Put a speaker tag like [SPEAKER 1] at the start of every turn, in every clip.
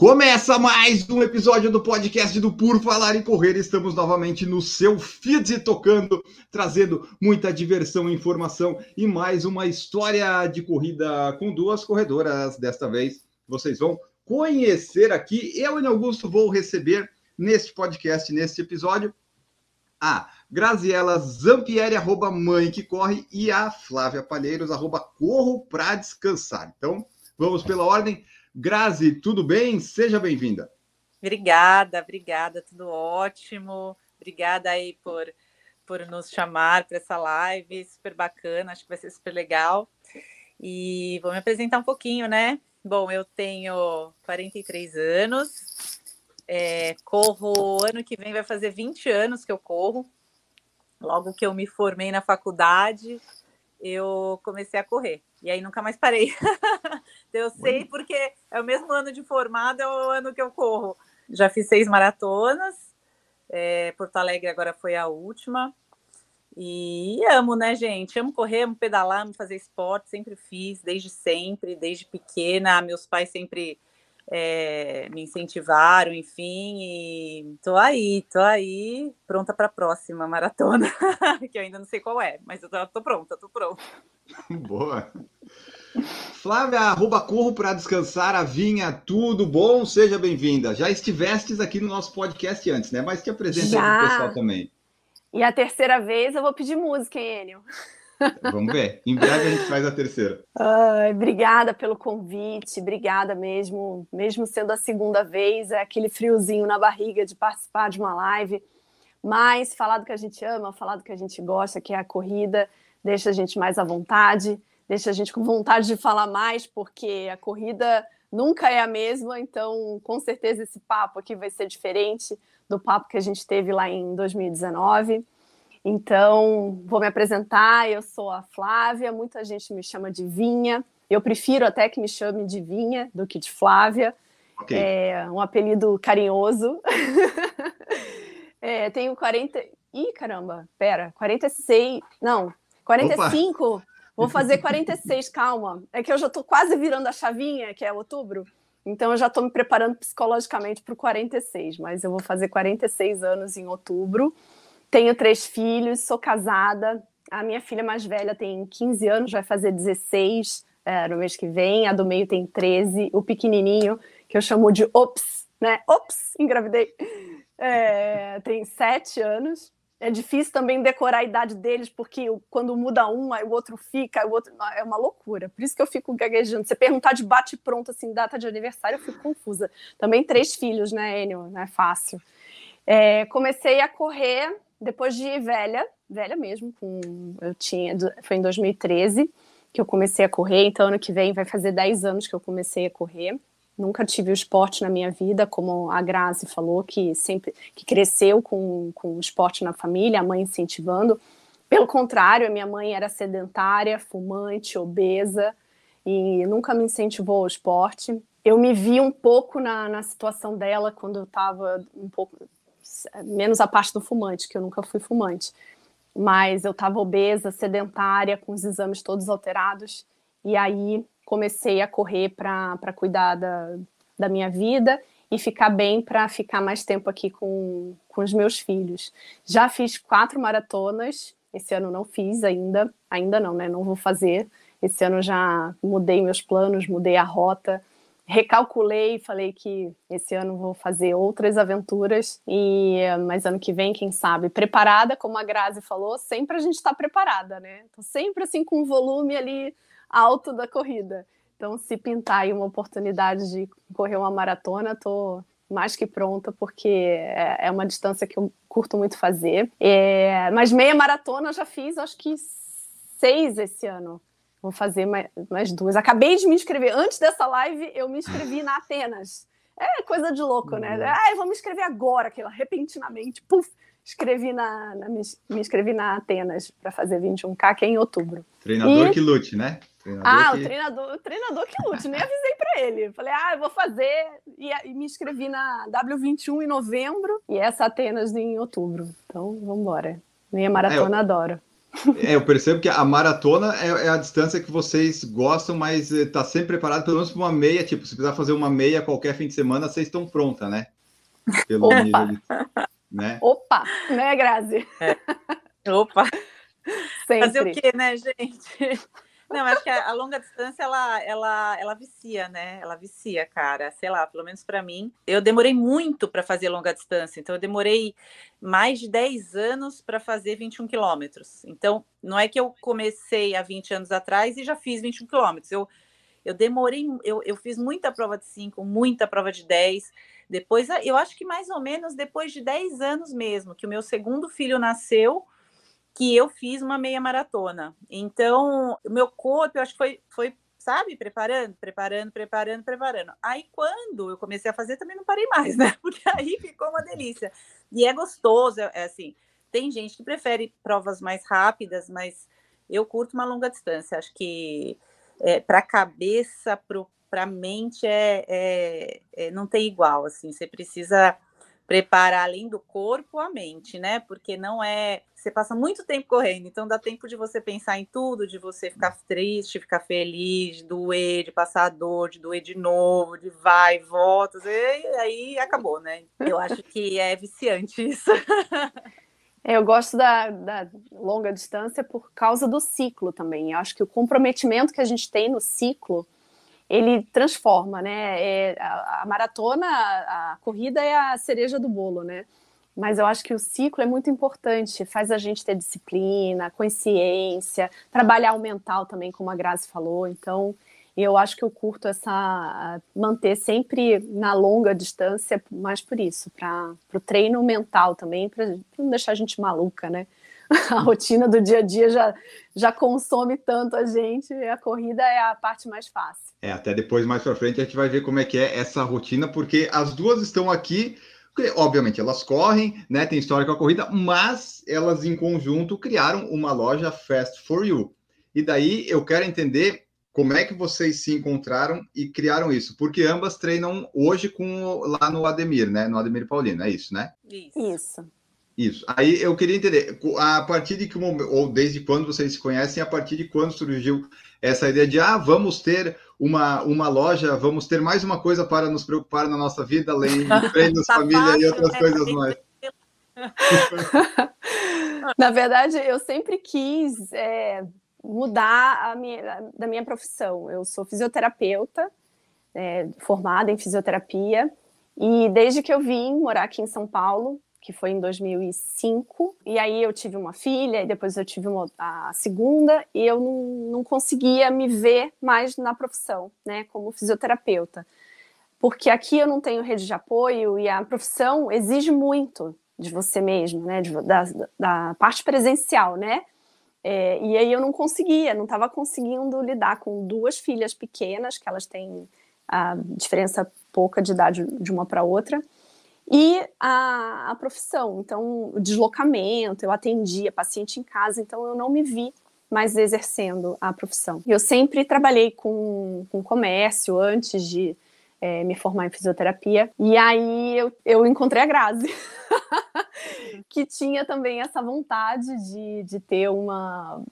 [SPEAKER 1] Começa mais um episódio do podcast do Por Falar em Correr. Estamos novamente no seu feed tocando, trazendo muita diversão, informação e mais uma história de corrida com duas corredoras. Desta vez vocês vão conhecer aqui. Eu e Augusto vou receber neste podcast, neste episódio, a Graziela Zampieri, arroba mãe que corre, e a Flávia Palheiros, arroba corro para descansar. Então, vamos pela ordem. Grazi, tudo bem? Seja bem-vinda.
[SPEAKER 2] Obrigada, obrigada, tudo ótimo. Obrigada aí por, por nos chamar para essa live, super bacana, acho que vai ser super legal. E vou me apresentar um pouquinho, né? Bom, eu tenho 43 anos, é, corro ano que vem, vai fazer 20 anos que eu corro. Logo que eu me formei na faculdade, eu comecei a correr. E aí nunca mais parei. eu sei porque é o mesmo ano de formada, é o ano que eu corro. Já fiz seis maratonas. É, Porto Alegre agora foi a última. E amo, né, gente? Amo correr, amo pedalar, amo fazer esporte, sempre fiz, desde sempre, desde pequena. Meus pais sempre é, me incentivaram, enfim, e tô aí, tô aí, pronta para a próxima maratona, que eu ainda não sei qual é, mas eu tô, tô pronta, tô pronta.
[SPEAKER 1] Boa. Flávia, arroba corro para descansar, a vinha, tudo bom? Seja bem-vinda. Já estivestes aqui no nosso podcast antes, né? Mas te apresenta
[SPEAKER 3] Já.
[SPEAKER 1] aí pro pessoal também.
[SPEAKER 3] E a terceira vez eu vou pedir música, hein, Enio?
[SPEAKER 1] Vamos ver. Em breve a gente faz a terceira.
[SPEAKER 3] Ai, obrigada pelo convite, obrigada mesmo. Mesmo sendo a segunda vez, é aquele friozinho na barriga de participar de uma live. Mas falar do que a gente ama, falar do que a gente gosta, que é a corrida, deixa a gente mais à vontade, deixa a gente com vontade de falar mais, porque a corrida nunca é a mesma, então com certeza esse papo aqui vai ser diferente do papo que a gente teve lá em 2019. Então, vou me apresentar. Eu sou a Flávia, muita gente me chama de Vinha. Eu prefiro até que me chame de Vinha do que de Flávia.
[SPEAKER 1] Ok.
[SPEAKER 3] É um apelido carinhoso. é, tenho 40. Ih, caramba, pera, 46. Não, 45. Vou fazer 46, calma. É que eu já estou quase virando a chavinha, que é outubro. Então, eu já estou me preparando psicologicamente para o 46, mas eu vou fazer 46 anos em outubro. Tenho três filhos, sou casada. A minha filha mais velha tem 15 anos, vai fazer 16 é, no mês que vem. A do meio tem 13. O pequenininho, que eu chamo de Ops, né? Ops, engravidei. É, tem 7 anos. É difícil também decorar a idade deles, porque quando muda um, aí o outro fica, o outro. É uma loucura. Por isso que eu fico gaguejando. Você perguntar de bate-pronto, assim, data de aniversário, eu fico confusa. Também três filhos, né, Enio? Não é fácil. É, comecei a correr depois de velha, velha mesmo, com, eu tinha, foi em 2013 que eu comecei a correr, então ano que vem vai fazer 10 anos que eu comecei a correr. Nunca tive o esporte na minha vida, como a Grazi falou, que sempre que cresceu com, com o esporte na família, a mãe incentivando. Pelo contrário, a minha mãe era sedentária, fumante, obesa e nunca me incentivou ao esporte. Eu me vi um pouco na, na situação dela quando eu estava um pouco menos a parte do fumante, que eu nunca fui fumante. Mas eu estava obesa, sedentária, com os exames todos alterados. E aí comecei a correr para cuidar da, da minha vida e ficar bem para ficar mais tempo aqui com, com os meus filhos. Já fiz quatro maratonas, esse ano não fiz ainda, ainda não, né? Não vou fazer. Esse ano já mudei meus planos, mudei a rota, recalculei, falei que esse ano vou fazer outras aventuras e mas ano que vem, quem sabe, preparada, como a Grazi falou, sempre a gente está preparada, né? Tô sempre assim com o volume ali alto da corrida. Então, se pintar aí uma oportunidade de correr uma maratona, tô mais que pronta, porque é, é uma distância que eu curto muito fazer. É, mas meia maratona eu já fiz, acho que seis esse ano. Vou fazer mais, mais duas. Acabei de me inscrever. Antes dessa live, eu me inscrevi na Atenas. É coisa de louco, né? Ah, eu vou me inscrever agora, aquela repentinamente, puf, escrevi na, na me, me, inscrevi na Atenas para fazer 21K, que é em outubro.
[SPEAKER 1] Treinador e... que lute, né?
[SPEAKER 3] Treinador ah, que... o, treinador, o treinador que lute, nem avisei para ele. Falei, ah, eu vou fazer. E, e, me inscrevi na W21 em novembro e essa Atenas em outubro. Então, vamos embora. Minha maratona é, eu... adoro.
[SPEAKER 1] É, eu percebo que a maratona é, é, a distância que vocês gostam, mas está sempre preparado pelo menos para uma meia. Tipo, se precisar fazer uma meia qualquer fim de semana, vocês estão pronta, né?
[SPEAKER 3] Pelo Opa. nível de, né? Opa, né, Grazi?
[SPEAKER 2] É. Opa. Sempre. Fazer o quê, né, gente? Não, acho que a, longa distância ela, ela, ela vicia, né? Ela vicia, cara. Sei lá, pelo menos para mim. Eu demorei muito para fazer longa distância, então eu demorei mais de 10 anos para fazer 21 quilômetros. Então, não é que eu comecei há 20 anos atrás e já fiz 21 quilômetros. Eu, eu demorei, eu, eu fiz muita prova de 5, muita prova de 10. Depois, eu acho que mais ou menos depois de 10 anos mesmo, que o meu segundo filho nasceu que eu fiz uma meia maratona. Então, o meu corpo, eu acho que foi, foi sabe, preparando, preparando, preparando, preparando. Aí, quando eu comecei a fazer, também não parei mais, né? Porque aí ficou uma delícia. E é gostoso, é, é assim. Tem gente que prefere provas mais rápidas, mas eu curto uma longa distância. Acho que é, para a cabeça, para a mente, é, é, é, não tem igual. Assim, você precisa preparar além do corpo a mente, né? Porque não é. Você passa muito tempo correndo, então dá tempo de você pensar em tudo, de você ficar triste, ficar feliz, de doer, de passar dor, de doer de novo, de vai volta, e aí acabou, né? Eu acho que é viciante isso.
[SPEAKER 3] É, eu gosto da, da, longa distância por causa do ciclo também. Eu acho que o comprometimento que a gente tem no ciclo ele transforma, né? É, a, a, maratona, a, a, corrida é a cereja do bolo, né? Mas eu acho que o ciclo é muito importante, faz a gente ter disciplina, consciência, trabalhar o mental também, como a Grazi falou. Então, eu acho que eu curto essa manter sempre na longa distância, mais por isso, para o treino mental também, para não deixar a gente maluca, né? a rotina do dia a dia já, já consome tanto a gente, a corrida é a parte mais fácil.
[SPEAKER 1] É, até depois, mais para frente, a gente vai ver como é que é essa rotina, porque as duas estão aqui, obviamente elas correm, né, tem história com a corrida, mas elas em conjunto criaram uma loja Fast for You. E daí eu quero entender como é que vocês se encontraram e criaram isso? Porque ambas treinam hoje com lá no Ademir, né? No Ademir Paulino, é isso, né?
[SPEAKER 3] Isso. isso.
[SPEAKER 1] Isso. Aí eu queria entender, a partir de que momento, ou desde quando vocês se conhecem, a partir de quando surgiu essa ideia de, ah, vamos ter uma, uma loja, vamos ter mais uma coisa para nos preocupar na nossa vida, além de treinos, tá família fácil, e outras né? coisas mais.
[SPEAKER 3] na verdade, eu sempre quis é, mudar a minha, da minha profissão. Eu sou fisioterapeuta, é, formada em fisioterapia, e desde que eu vim morar aqui em São Paulo, que foi em 2005. E aí eu tive uma filha, e depois eu tive uma, a segunda, e eu não, não conseguia me ver mais na profissão, né, como fisioterapeuta. Porque aqui eu não tenho rede de apoio e a profissão exige muito de você mesmo, né, de, da, da parte presencial, né? É, e aí eu não conseguia, não estava conseguindo lidar com duas filhas pequenas, que elas têm a diferença pouca de idade de uma para outra e a, a profissão, então, o deslocamento, eu atendia paciente em casa, então eu não me vi mais exercendo a profissão. Eu sempre trabalhei com, com comércio antes de é, me formar em fisioterapia, e aí eu, eu encontrei a Grazi, que tinha também essa vontade de, de ter uma,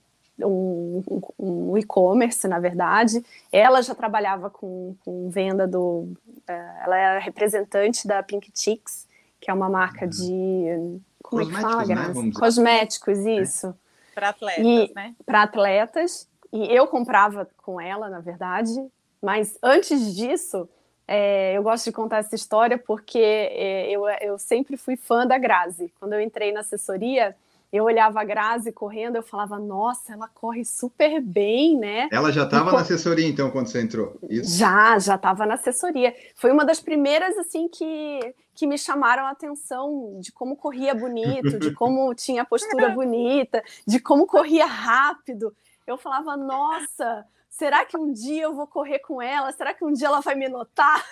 [SPEAKER 3] um, um, um e-commerce, na verdade. Ela já trabalhava com, com venda do, é, ela era representante da Pink Chicks, que é uma marca uhum. de. Como é que fala, né? Graça? Né? Cosméticos, isso. É.
[SPEAKER 2] Para atletas, né?
[SPEAKER 3] Para atletas. E eu comprava com ela, na verdade. Mas antes disso, é, eu gosto de contar essa história porque é, eu, eu sempre fui fã da Grazi. Quando eu entrei na assessoria, eu olhava a Grazi correndo, eu falava, nossa, ela corre super bem, né?
[SPEAKER 1] Ela já estava na assessoria, então, quando você entrou?
[SPEAKER 3] Isso. Já, já estava na assessoria. Foi uma das primeiras, assim, que, que me chamaram a atenção de como corria bonito, de como tinha postura bonita, de como corria rápido. Eu falava, nossa, será que um dia eu vou correr com ela? Será que um dia ela vai me notar?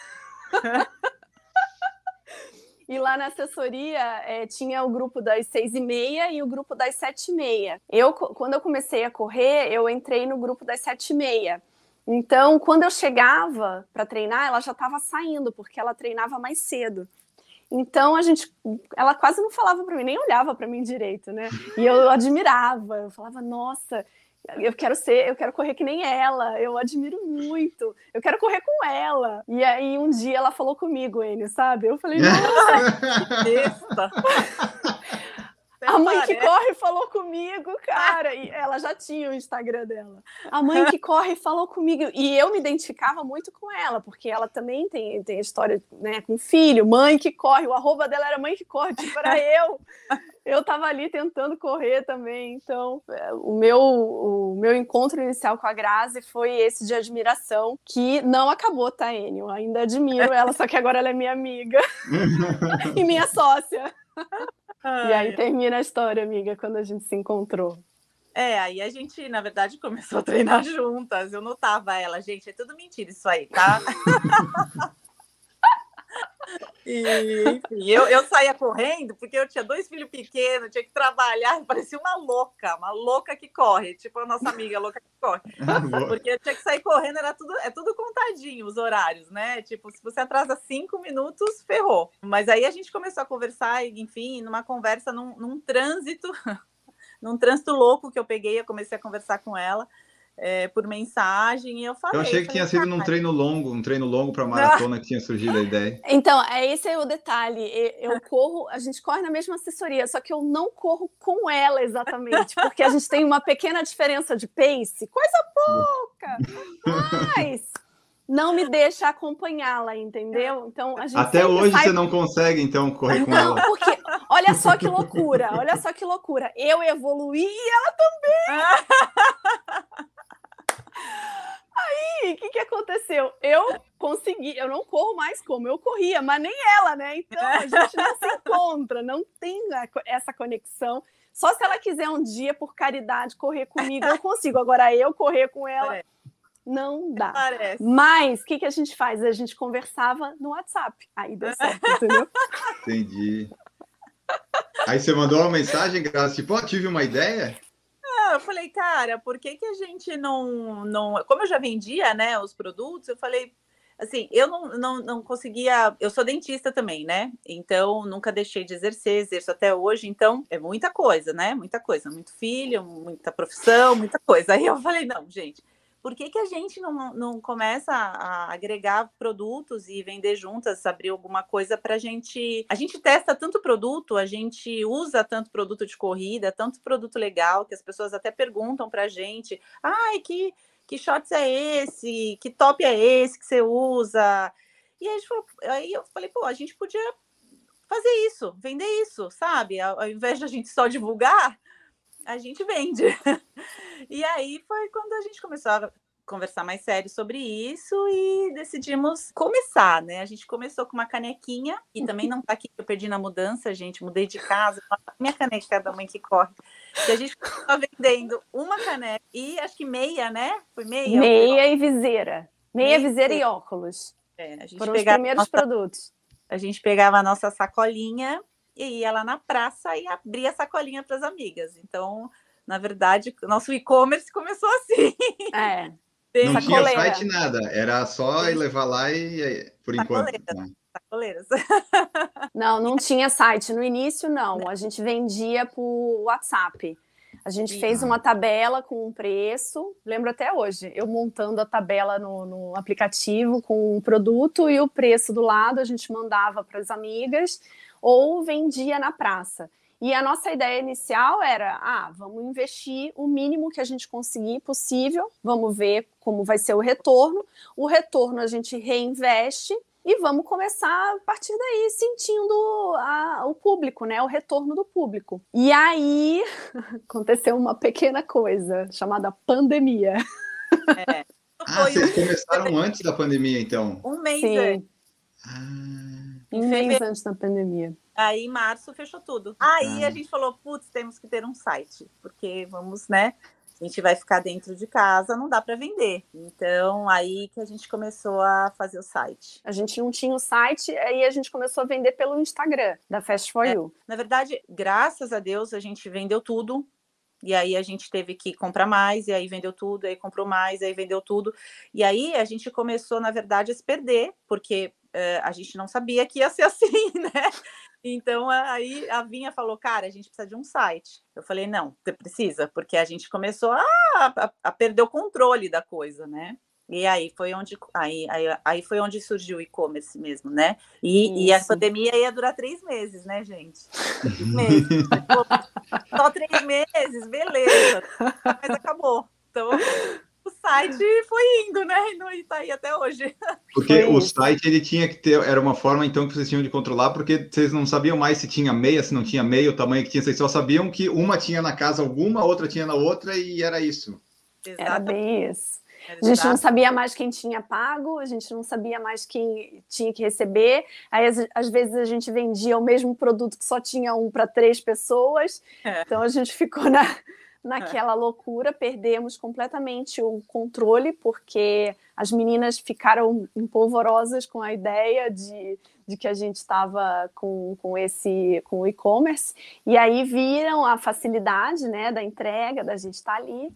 [SPEAKER 3] E lá na assessoria é, tinha o grupo das seis e meia e o grupo das sete e meia. Eu, quando eu comecei a correr, eu entrei no grupo das sete e meia. Então, quando eu chegava para treinar, ela já estava saindo, porque ela treinava mais cedo. Então a gente, ela quase não falava para mim, nem olhava para mim direito, né? E eu admirava, eu falava, nossa, eu quero ser, eu quero correr que nem ela, eu admiro muito, eu quero correr com ela. E aí um dia ela falou comigo, Enio, sabe? Eu falei, nossa, A mãe que corre falou comigo, cara. E ela já tinha o Instagram dela. A mãe que corre falou comigo. E eu me identificava muito com ela, porque ela também tem, tem história né, com filho, mãe que corre. O arroba dela era mãe que corre, tipo, era eu. Eu tava ali tentando correr também. Então, é, o meu, o meu encontro inicial com a Grazi foi esse de admiração, que não acabou, tá, Enio? Ainda admiro ela, só que agora ela é minha amiga e minha sócia. Ai. E aí termina a história, amiga, quando a gente se encontrou.
[SPEAKER 2] É, aí a gente, na verdade, começou a treinar juntas. Eu notava ela, gente, é tudo mentira isso aí, tá? E, enfim, eu, eu saía correndo porque eu tinha dois filhos pequenos, tinha que trabalhar, parecia uma louca, uma louca que corre, tipo a nossa amiga louca que corre. Porque eu tinha que sair correndo, era tudo, é tudo contadinho os horários, né? Tipo, se você atrasa cinco minutos, ferrou. Mas aí a gente começou a conversar, enfim, numa conversa num, num trânsito, num trânsito louco que eu peguei, eu comecei a conversar com ela é, por mensagem e eu falei.
[SPEAKER 1] Eu achei que tinha sido num treino longo, um treino longo para maratona que tinha surgido a ideia.
[SPEAKER 3] Então, é esse é o detalhe. Eu corro, a gente corre na mesma assessoria, só que eu não corro com ela exatamente, porque a gente tem uma pequena diferença de pace, coisa pouca, mas não me deixa acompanhá-la, entendeu? Então a gente
[SPEAKER 1] até hoje sai... você não consegue então correr com
[SPEAKER 3] não,
[SPEAKER 1] ela.
[SPEAKER 3] porque olha só que loucura, olha só que loucura. Eu evoluí e ela também. Aí, o que, que aconteceu? Eu consegui, eu não corro mais como eu corria, mas nem ela, né? Então a gente não se encontra, não tem essa conexão. Só se ela quiser um dia, por caridade, correr comigo, eu consigo. Agora, eu correr com ela, não dá. Parece. Mas o que, que a gente faz? A gente conversava no WhatsApp. Aí deu certo, entendeu?
[SPEAKER 1] Entendi. Aí você mandou uma mensagem, Graça, tipo, oh, tive uma ideia?
[SPEAKER 2] Eu falei, cara, por que, que a gente não, não. Como eu já vendia, né, os produtos, eu falei, assim, eu não, não, não conseguia. Eu sou dentista também, né? Então, nunca deixei de exercer, exerço até hoje. Então, é muita coisa, né? Muita coisa. Muito filho, muita profissão, muita coisa. Aí eu falei, não, gente por que, que a gente não, não começa a agregar produtos e vender juntas, abrir alguma coisa para a gente. A gente testa tanto produto, a gente usa tanto produto de corrida, tanto produto legal, que as pessoas até perguntam para a gente: ai, que, que shorts é esse? Que top é esse que você usa? E aí, falou, aí eu falei, pô, a gente podia fazer isso, vender isso, sabe? Ao, ao invés de a gente só divulgar, a gente vende. e aí foi quando a gente começou a conversar mais sério sobre isso e decidimos começar, né? A gente começou com uma canequinha e também não tá aqui, eu perdi na mudança, gente, mudei de casa, minha caneca da mãe que corre. E a gente começou vendendo uma caneca e acho que meia, né? Foi meia?
[SPEAKER 3] Meia e viseira. Meia, meia viseira e óculos. É, a gente Foram os primeiros nossa, produtos.
[SPEAKER 2] A gente pegava a nossa sacolinha e ia lá na praça e abria a sacolinha para as amigas. Então, na verdade, nosso e-commerce começou assim.
[SPEAKER 3] É.
[SPEAKER 1] Não tinha site nada, era só ir levar lá e por enquanto. Né?
[SPEAKER 2] Sacoleiras.
[SPEAKER 3] Não, não tinha site. No início, não. A gente vendia por WhatsApp. A gente fez uma tabela com um preço, lembro até hoje, eu montando a tabela no, no aplicativo com o um produto e o preço do lado, a gente mandava para as amigas ou vendia na praça. E a nossa ideia inicial era: ah, vamos investir o mínimo que a gente conseguir possível, vamos ver como vai ser o retorno. O retorno a gente reinveste e vamos começar a partir daí sentindo a, o público, né? O retorno do público. E aí aconteceu uma pequena coisa chamada pandemia.
[SPEAKER 1] É. Ah, vocês começaram antes da pandemia, então?
[SPEAKER 2] Um mês Sim. antes.
[SPEAKER 3] Um mês antes da pandemia.
[SPEAKER 2] Aí, em março, fechou tudo. Aí ah. a gente falou, putz, temos que ter um site, porque vamos, né? a gente vai ficar dentro de casa, não dá para vender. Então, aí que a gente começou a fazer o site.
[SPEAKER 3] A gente não tinha o site, aí a gente começou a vender pelo Instagram da Fast for
[SPEAKER 2] é,
[SPEAKER 3] You.
[SPEAKER 2] Na verdade, graças a Deus, a gente vendeu tudo. E aí a gente teve que comprar mais, e aí vendeu tudo, aí comprou mais, aí vendeu tudo. E aí a gente começou, na verdade, a se perder, porque a gente não sabia que ia ser assim, né? Então aí a Vinha falou, cara, a gente precisa de um site. Eu falei, não, você precisa, porque a gente começou a, a, a perder o controle da coisa, né? E aí foi onde aí, aí, aí foi onde surgiu o e-commerce mesmo, né? E, e, a pandemia ia durar três meses, né, gente? Três meses. Só três meses, beleza. Mas acabou. Então o site foi indo, né? E está aí até hoje.
[SPEAKER 1] Porque foi o isso. site ele tinha que ter, era uma forma então que vocês tinham de controlar, porque vocês não sabiam mais se tinha meia, se não tinha meia, o tamanho que tinha, vocês só sabiam que uma tinha na casa alguma, outra tinha na outra e era isso.
[SPEAKER 3] Era bem isso. A gente não sabia mais quem tinha pago, a gente não sabia mais quem tinha que receber. Aí, às, às vezes, a gente vendia o mesmo produto que só tinha um para três pessoas. É. Então, a gente ficou na, naquela loucura, perdemos completamente o controle, porque as meninas ficaram empolvorosas com a ideia de, de que a gente estava com, com esse com o e-commerce, e aí viram a facilidade né, da entrega, da gente estar tá ali.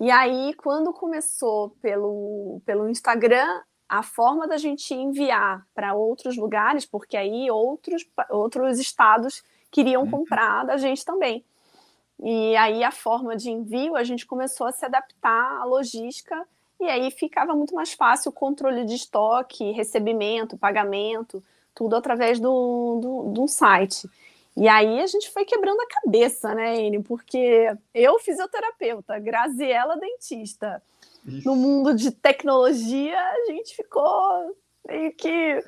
[SPEAKER 3] E aí, quando começou pelo, pelo Instagram, a forma da gente enviar para outros lugares, porque aí outros, outros estados queriam uhum. comprar da gente também. E aí a forma de envio, a gente começou a se adaptar à logística e aí ficava muito mais fácil o controle de estoque, recebimento, pagamento, tudo através do, do, do site. E aí a gente foi quebrando a cabeça, né, Ine? Porque eu, fisioterapeuta, Graziela, dentista. Isso. No mundo de tecnologia, a gente ficou meio que.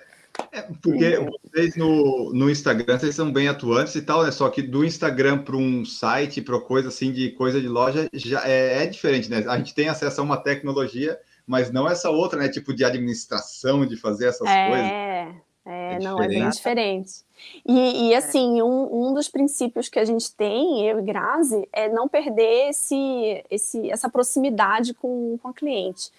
[SPEAKER 1] É, porque vocês no, no Instagram, vocês são bem atuantes e tal, né? Só que do Instagram para um site, para coisa assim, de coisa de loja, já é, é diferente, né? A gente tem acesso a uma tecnologia, mas não essa outra, né? Tipo de administração, de fazer essas
[SPEAKER 3] é...
[SPEAKER 1] coisas.
[SPEAKER 3] É, é não, é bem diferente. E, e é. assim, um, um dos princípios que a gente tem, eu e Grazi, é não perder esse, esse, essa proximidade com, com a cliente,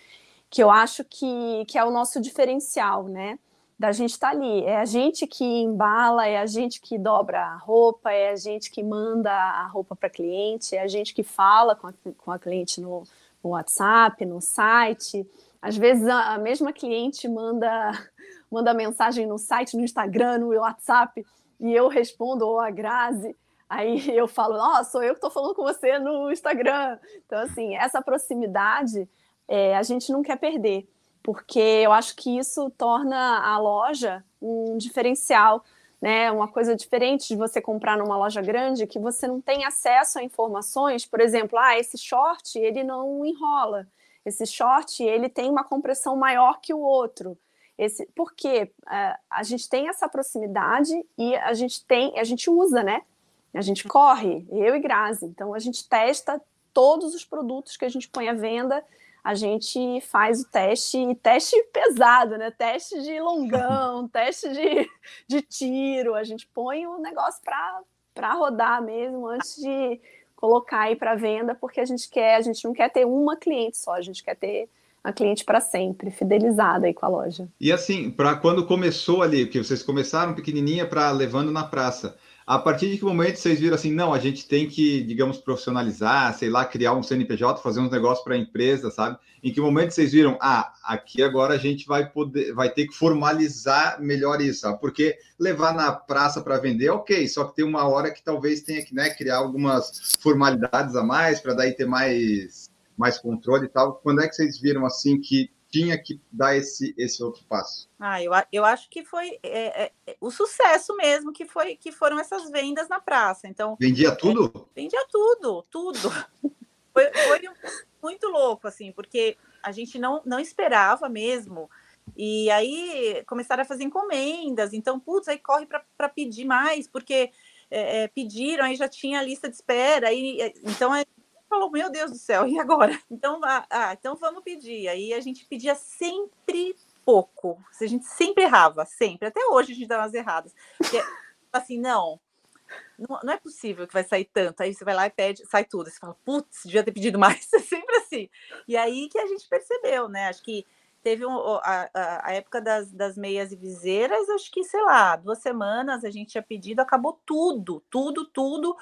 [SPEAKER 3] que eu acho que, que é o nosso diferencial, né? Da gente estar tá ali. É a gente que embala, é a gente que dobra a roupa, é a gente que manda a roupa para cliente, é a gente que fala com a, com a cliente no, no WhatsApp, no site. Às vezes a, a mesma cliente manda manda mensagem no site, no Instagram, no WhatsApp, e eu respondo, ou a Grazi, aí eu falo, ó, oh, sou eu que estou falando com você no Instagram. Então, assim, essa proximidade é, a gente não quer perder, porque eu acho que isso torna a loja um diferencial, né? Uma coisa diferente de você comprar numa loja grande, que você não tem acesso a informações, por exemplo, ah, esse short, ele não enrola. Esse short, ele tem uma compressão maior que o outro. Esse, porque uh, a gente tem essa proximidade e a gente tem, a gente usa, né? A gente corre, eu e Grazi. Então a gente testa todos os produtos que a gente põe à venda, a gente faz o teste, e teste pesado, né? Teste de longão, teste de, de tiro, a gente põe o negócio para rodar mesmo antes de colocar aí para venda, porque a gente quer, a gente não quer ter uma cliente só, a gente quer ter a cliente para sempre, fidelizada aí com a loja.
[SPEAKER 1] E assim, para quando começou ali, que vocês começaram pequenininha para levando na praça, a partir de que momento vocês viram assim, não, a gente tem que, digamos, profissionalizar, sei lá, criar um CNPJ, fazer uns negócios para a empresa, sabe? Em que momento vocês viram, ah, aqui agora a gente vai poder, vai ter que formalizar melhor isso, sabe? Porque levar na praça para vender, ok, só que tem uma hora que talvez tenha que né, criar algumas formalidades a mais para daí ter mais mais controle e tal. Quando é que vocês viram assim que tinha que dar esse, esse outro passo?
[SPEAKER 2] Ah, eu, eu acho que foi é, é, é, o sucesso mesmo que foi que foram essas vendas na praça. Então
[SPEAKER 1] vendia tudo?
[SPEAKER 2] É, vendia tudo, tudo. foi, foi muito louco assim, porque a gente não, não esperava mesmo. E aí começaram a fazer encomendas. Então, putz, aí corre para pedir mais, porque é, é, pediram, aí já tinha a lista de espera. Aí, é, então, é, falou, meu Deus do céu, e agora? Então, ah, ah, então vamos pedir. Aí a gente pedia sempre pouco. A gente sempre errava, sempre. Até hoje a gente dá umas erradas. Porque, assim, não, não, não, é possível que vai sair tanto. Aí você vai lá e pede, sai tudo. Você fala, putz, devia ter pedido mais. É sempre assim. E aí que a gente percebeu, né? Acho que teve um, a, a, época das, das meias e viseiras, acho que, sei lá, duas semanas a gente tinha pedido, acabou tudo, tudo, tudo.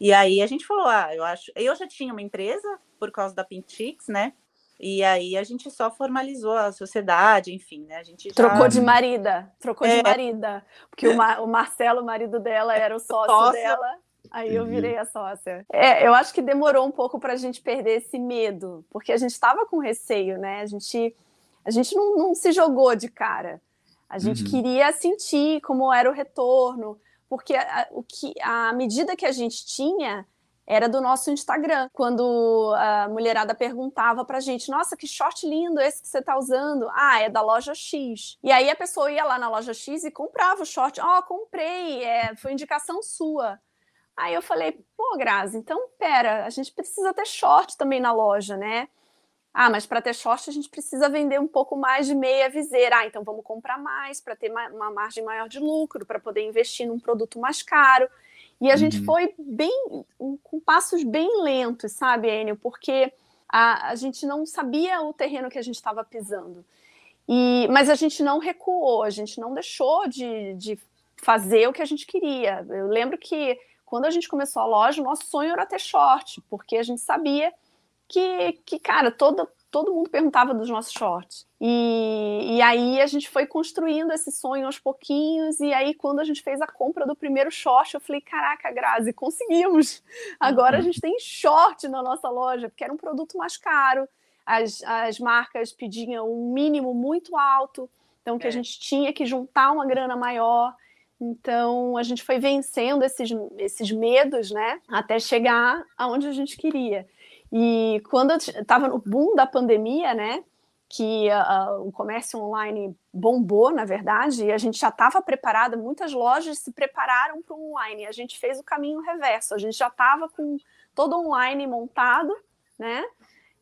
[SPEAKER 2] E aí a gente falou, ah, eu acho. Eu já tinha uma empresa por causa da Pintix, né? E aí a gente só formalizou a sociedade, enfim, né? A gente já...
[SPEAKER 3] Trocou de marida, trocou é. de marida. Porque o, Mar, o, Marcelo, o marido dela, era o sócio, sócio. dela. Aí eu virei a sócia. É, eu acho que demorou um pouco para a gente perder esse medo, porque a gente estava com receio, né? A gente, a gente não, não se jogou de cara. A gente uhum. queria sentir como era o retorno, porque a, o que, a medida que a gente tinha era do nosso Instagram, quando a mulherada perguntava pra gente: Nossa, que short lindo esse que você tá usando. Ah, é da loja X. E aí a pessoa ia lá na loja X e comprava o short. Ó, oh, comprei, é, foi indicação sua. Aí eu falei: Pô, Grazi, então pera, a gente precisa ter short também na loja, né? Ah, mas para ter short a gente precisa vender um pouco mais de meia viseira. Ah, então vamos comprar mais para ter uma margem maior de lucro, para poder investir num produto mais caro. E a uhum. gente foi bem, com passos bem lentos, sabe, Enio? Porque a, a gente não sabia o terreno que a gente estava pisando. E, mas a gente não recuou, a gente não deixou de, de fazer o que a gente queria. Eu lembro que quando a gente começou a loja, o nosso sonho era ter short, porque a gente sabia que, que cara, toda, todo mundo perguntava dos nossos shorts. E, e aí a gente foi construindo esse sonho aos pouquinhos, e aí quando a gente fez a compra do primeiro short, eu falei, caraca, Grazi, conseguimos! Agora a gente tem short na nossa loja, porque era um produto mais caro, as, as marcas pediam um mínimo muito alto, então que é. a gente tinha que juntar uma grana maior, então a gente foi vencendo esses, esses medos, né, até chegar aonde a gente queria. E quando estava no boom da pandemia, né, que uh, o comércio online bombou, na verdade, e a gente já estava preparada, muitas lojas se prepararam para o online, a gente fez o caminho reverso, a gente já estava com todo online montado, né,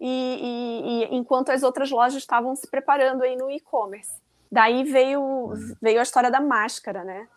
[SPEAKER 3] e, e, e, enquanto as outras lojas estavam se preparando aí no e-commerce. Daí veio, veio a história da máscara, né?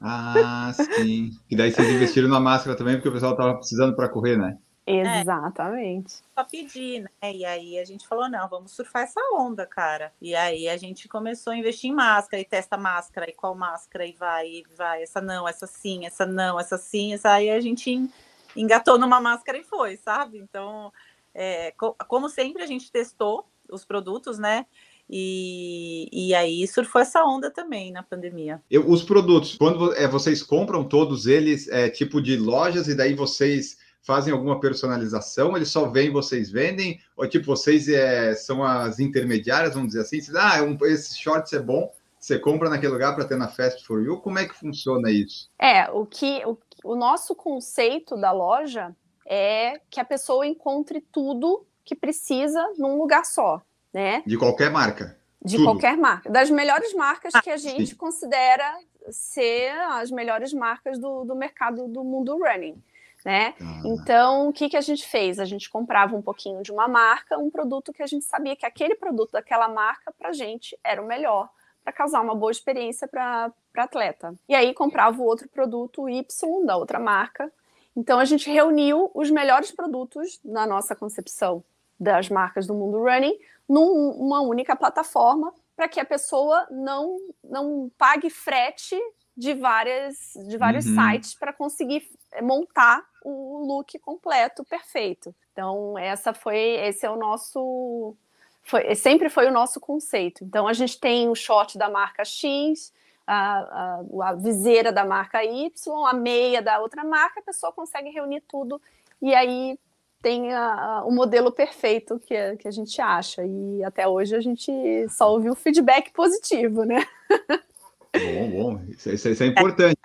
[SPEAKER 1] Ah, sim. E daí vocês investiram na máscara também, porque o pessoal estava precisando para correr, né?
[SPEAKER 3] Exatamente.
[SPEAKER 2] É, só pedir, né? E aí a gente falou, não, vamos surfar essa onda, cara. E aí a gente começou a investir em máscara, e testa máscara, e qual máscara, e vai, e vai, essa não, essa sim, essa não, essa sim, essa aí a gente engatou numa máscara e foi, sabe? Então, é, como sempre, a gente testou os produtos, né? E, e aí surfou essa onda também na pandemia.
[SPEAKER 1] Eu, os produtos, quando é, vocês compram todos eles, é tipo de lojas, e daí vocês fazem alguma personalização? Eles só vêm, vocês vendem? Ou tipo, vocês é, são as intermediárias, vamos dizer assim? Vocês, ah, um, esse shorts é bom, você compra naquele lugar para ter na Fast for You? Como é que funciona isso?
[SPEAKER 3] É, o que o, o nosso conceito da loja é que a pessoa encontre tudo que precisa num lugar só, né?
[SPEAKER 1] De qualquer marca.
[SPEAKER 3] De tudo. qualquer marca. Das melhores marcas que a gente Sim. considera ser as melhores marcas do, do mercado do mundo running né? Ah. Então, o que, que a gente fez? A gente comprava um pouquinho de uma marca, um produto que a gente sabia que aquele produto daquela marca, para a gente, era o melhor para causar uma boa experiência para atleta. E aí comprava o outro produto Y da outra marca. Então, a gente reuniu os melhores produtos na nossa concepção das marcas do mundo running numa única plataforma para que a pessoa não, não pague frete de, várias, de vários uhum. sites para conseguir montar o look completo, perfeito. Então, essa foi, esse é o nosso, foi, sempre foi o nosso conceito. Então, a gente tem o short da marca X, a, a, a viseira da marca Y, a meia da outra marca, a pessoa consegue reunir tudo e aí tem a, o modelo perfeito que, que a gente acha. E até hoje a gente só ouviu feedback positivo, né?
[SPEAKER 1] Bom, bom, isso, isso, isso é importante.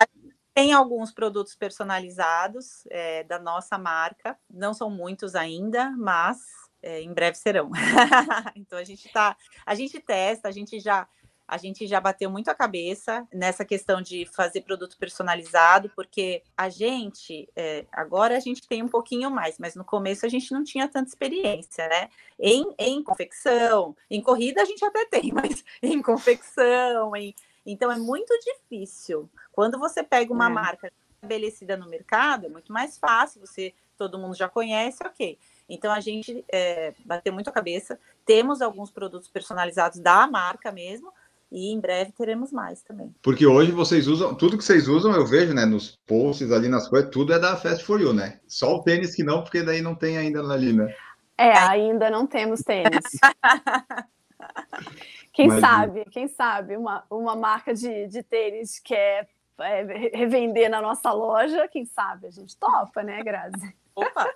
[SPEAKER 2] Tem alguns produtos personalizados é, da nossa marca, não são muitos ainda, mas é, em breve serão. então a gente tá, a gente testa, a gente já a gente já bateu muito a cabeça nessa questão de fazer produto personalizado, porque a gente, é, agora a gente tem um pouquinho mais, mas no começo a gente não tinha tanta experiência, né? Em, em confecção, em corrida a gente até tem, mas em confecção, em então é muito difícil. Quando você pega uma é. marca estabelecida no mercado, é muito mais fácil, você todo mundo já conhece, ok. Então a gente é, bateu muito a cabeça. Temos alguns produtos personalizados da marca mesmo, e em breve teremos mais também.
[SPEAKER 1] Porque hoje vocês usam, tudo que vocês usam, eu vejo, né, nos posts ali nas coisas, tudo é da Fast For You, né? Só o tênis que não, porque daí não tem ainda ali, né?
[SPEAKER 3] É, ainda não temos tênis. quem Mas, sabe, quem sabe, uma, uma marca de, de tênis quer é, revender na nossa loja, quem sabe a gente topa, né, Grazi?
[SPEAKER 2] Opa!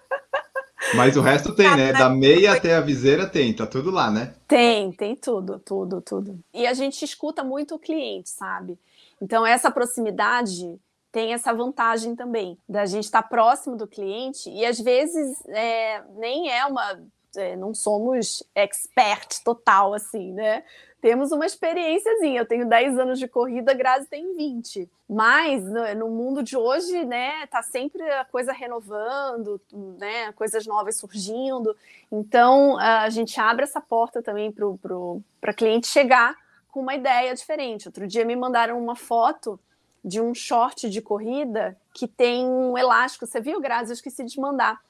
[SPEAKER 1] Mas o resto tem, né? Da meia até a viseira tem, tá tudo lá, né?
[SPEAKER 3] Tem, tem tudo, tudo, tudo. E a gente escuta muito o cliente, sabe? Então, essa proximidade tem essa vantagem também, da gente estar tá próximo do cliente e às vezes é, nem é uma. É, não somos expert total, assim, né? temos uma experiênciazinha. Eu tenho 10 anos de corrida, a Grazi tem 20. Mas no, mundo de hoje, né, tá sempre a coisa renovando, né, coisas novas surgindo. Então, a gente abre essa porta também para cliente chegar com uma ideia diferente. Outro dia me mandaram uma foto de um short de corrida que tem um elástico. Você viu, Grazi? Eu esqueci de mandar.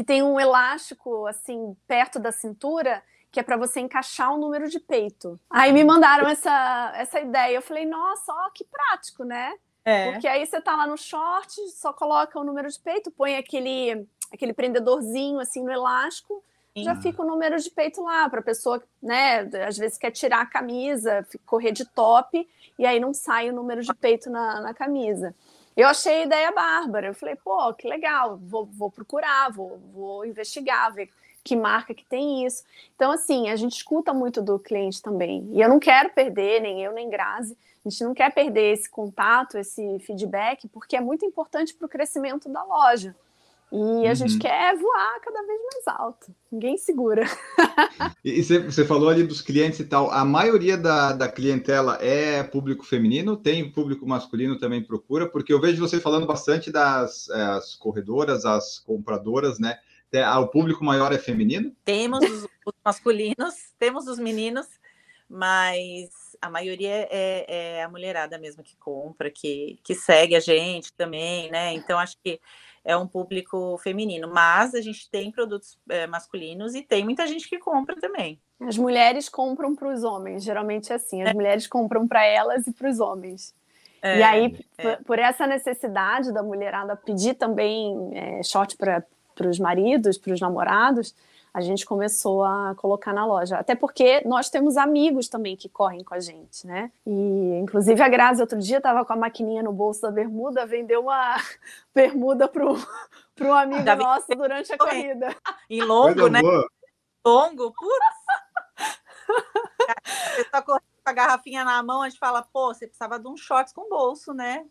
[SPEAKER 3] Que tem um elástico, assim, perto da cintura que é para você encaixar o um número de peito. Aí me mandaram essa, essa ideia. Eu falei, nossa, ó, que prático, né? É. Porque aí você tá lá no short, só coloca o número de peito, põe aquele, aquele prendedorzinho assim no elástico, Sim. já fica o número de peito lá, para a pessoa, né, às vezes quer tirar a camisa, correr de top, e aí não sai o número de peito na, na camisa. Eu achei a ideia bárbara. Eu falei, pô, que legal, vou, vou procurar, vou, vou investigar, ver que marca que tem isso. Então, assim, a gente escuta muito do cliente também. E eu não quero perder, nem eu, nem Grazi, a gente não quer perder esse contato, esse feedback, porque é muito importante para o crescimento da loja. E uhum. a gente uhum. quer voar cada vez mais alto. Ninguém segura.
[SPEAKER 1] e você falou ali dos clientes e tal. A maioria da, da clientela é público feminino, tem público masculino também procura, porque eu vejo você falando bastante das é, as corredoras, as compradoras, né? Ah, o público maior é feminino?
[SPEAKER 2] Temos os, os masculinos, temos os meninos, mas a maioria é, é, a mulherada mesmo que compra, que, que segue a gente também, né? Então acho que é um público feminino, mas a gente tem produtos é, masculinos e tem muita gente que compra também.
[SPEAKER 3] As mulheres compram para os homens, geralmente é assim, as é. mulheres compram para elas e para os homens. É, e aí, é. por, essa necessidade da mulherada pedir também é, short para para os maridos, para os namorados, a gente começou a colocar na loja. Até porque nós temos amigos também que correm com a gente, né? E, inclusive, a Grazi outro dia estava com a maquininha no bolso da bermuda, vendeu uma bermuda para um amigo Davi... nosso durante a corrida.
[SPEAKER 2] Em longo, né? Longo, putz! Você tá correndo com a garrafinha na mão, a gente fala, pô, você precisava de um shorts com bolso, né?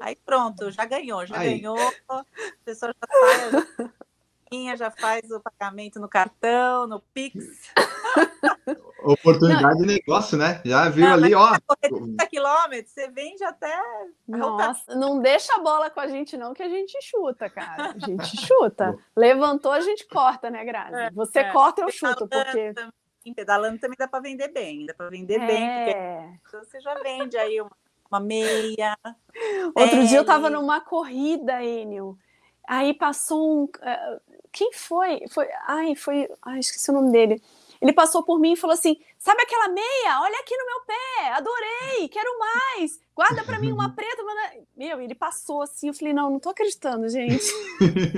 [SPEAKER 2] Aí pronto, já ganhou, já Aí. ganhou. A pessoa já sai já faz o pagamento no cartão, no Pix.
[SPEAKER 1] Oportunidade não. de negócio, né? Já viu não, ali, ó.
[SPEAKER 2] 30 quilômetros, você vende até.
[SPEAKER 3] Nossa, não deixa a bola com a gente, não, que a gente chuta, cara. A gente chuta. Levantou, a gente corta, né, Grazi? É, Você é. corta, eu chuto, porque.
[SPEAKER 2] Pedalando também dá para vender bem, dá para vender é. bem, porque você já vende aí uma, uma meia.
[SPEAKER 3] Outro dia eu estava numa corrida, Enio. Aí passou um. Eh, quem foi? Foi. Ai, foi. Ai, esqueci o nome dele. Ele passou por mim e falou assim: Sabe aquela meia? Olha aqui no meu pé, adorei, quero mais. Guarda para mim uma preta. Meu, ele passou assim. Eu falei: Não, não tô acreditando, gente.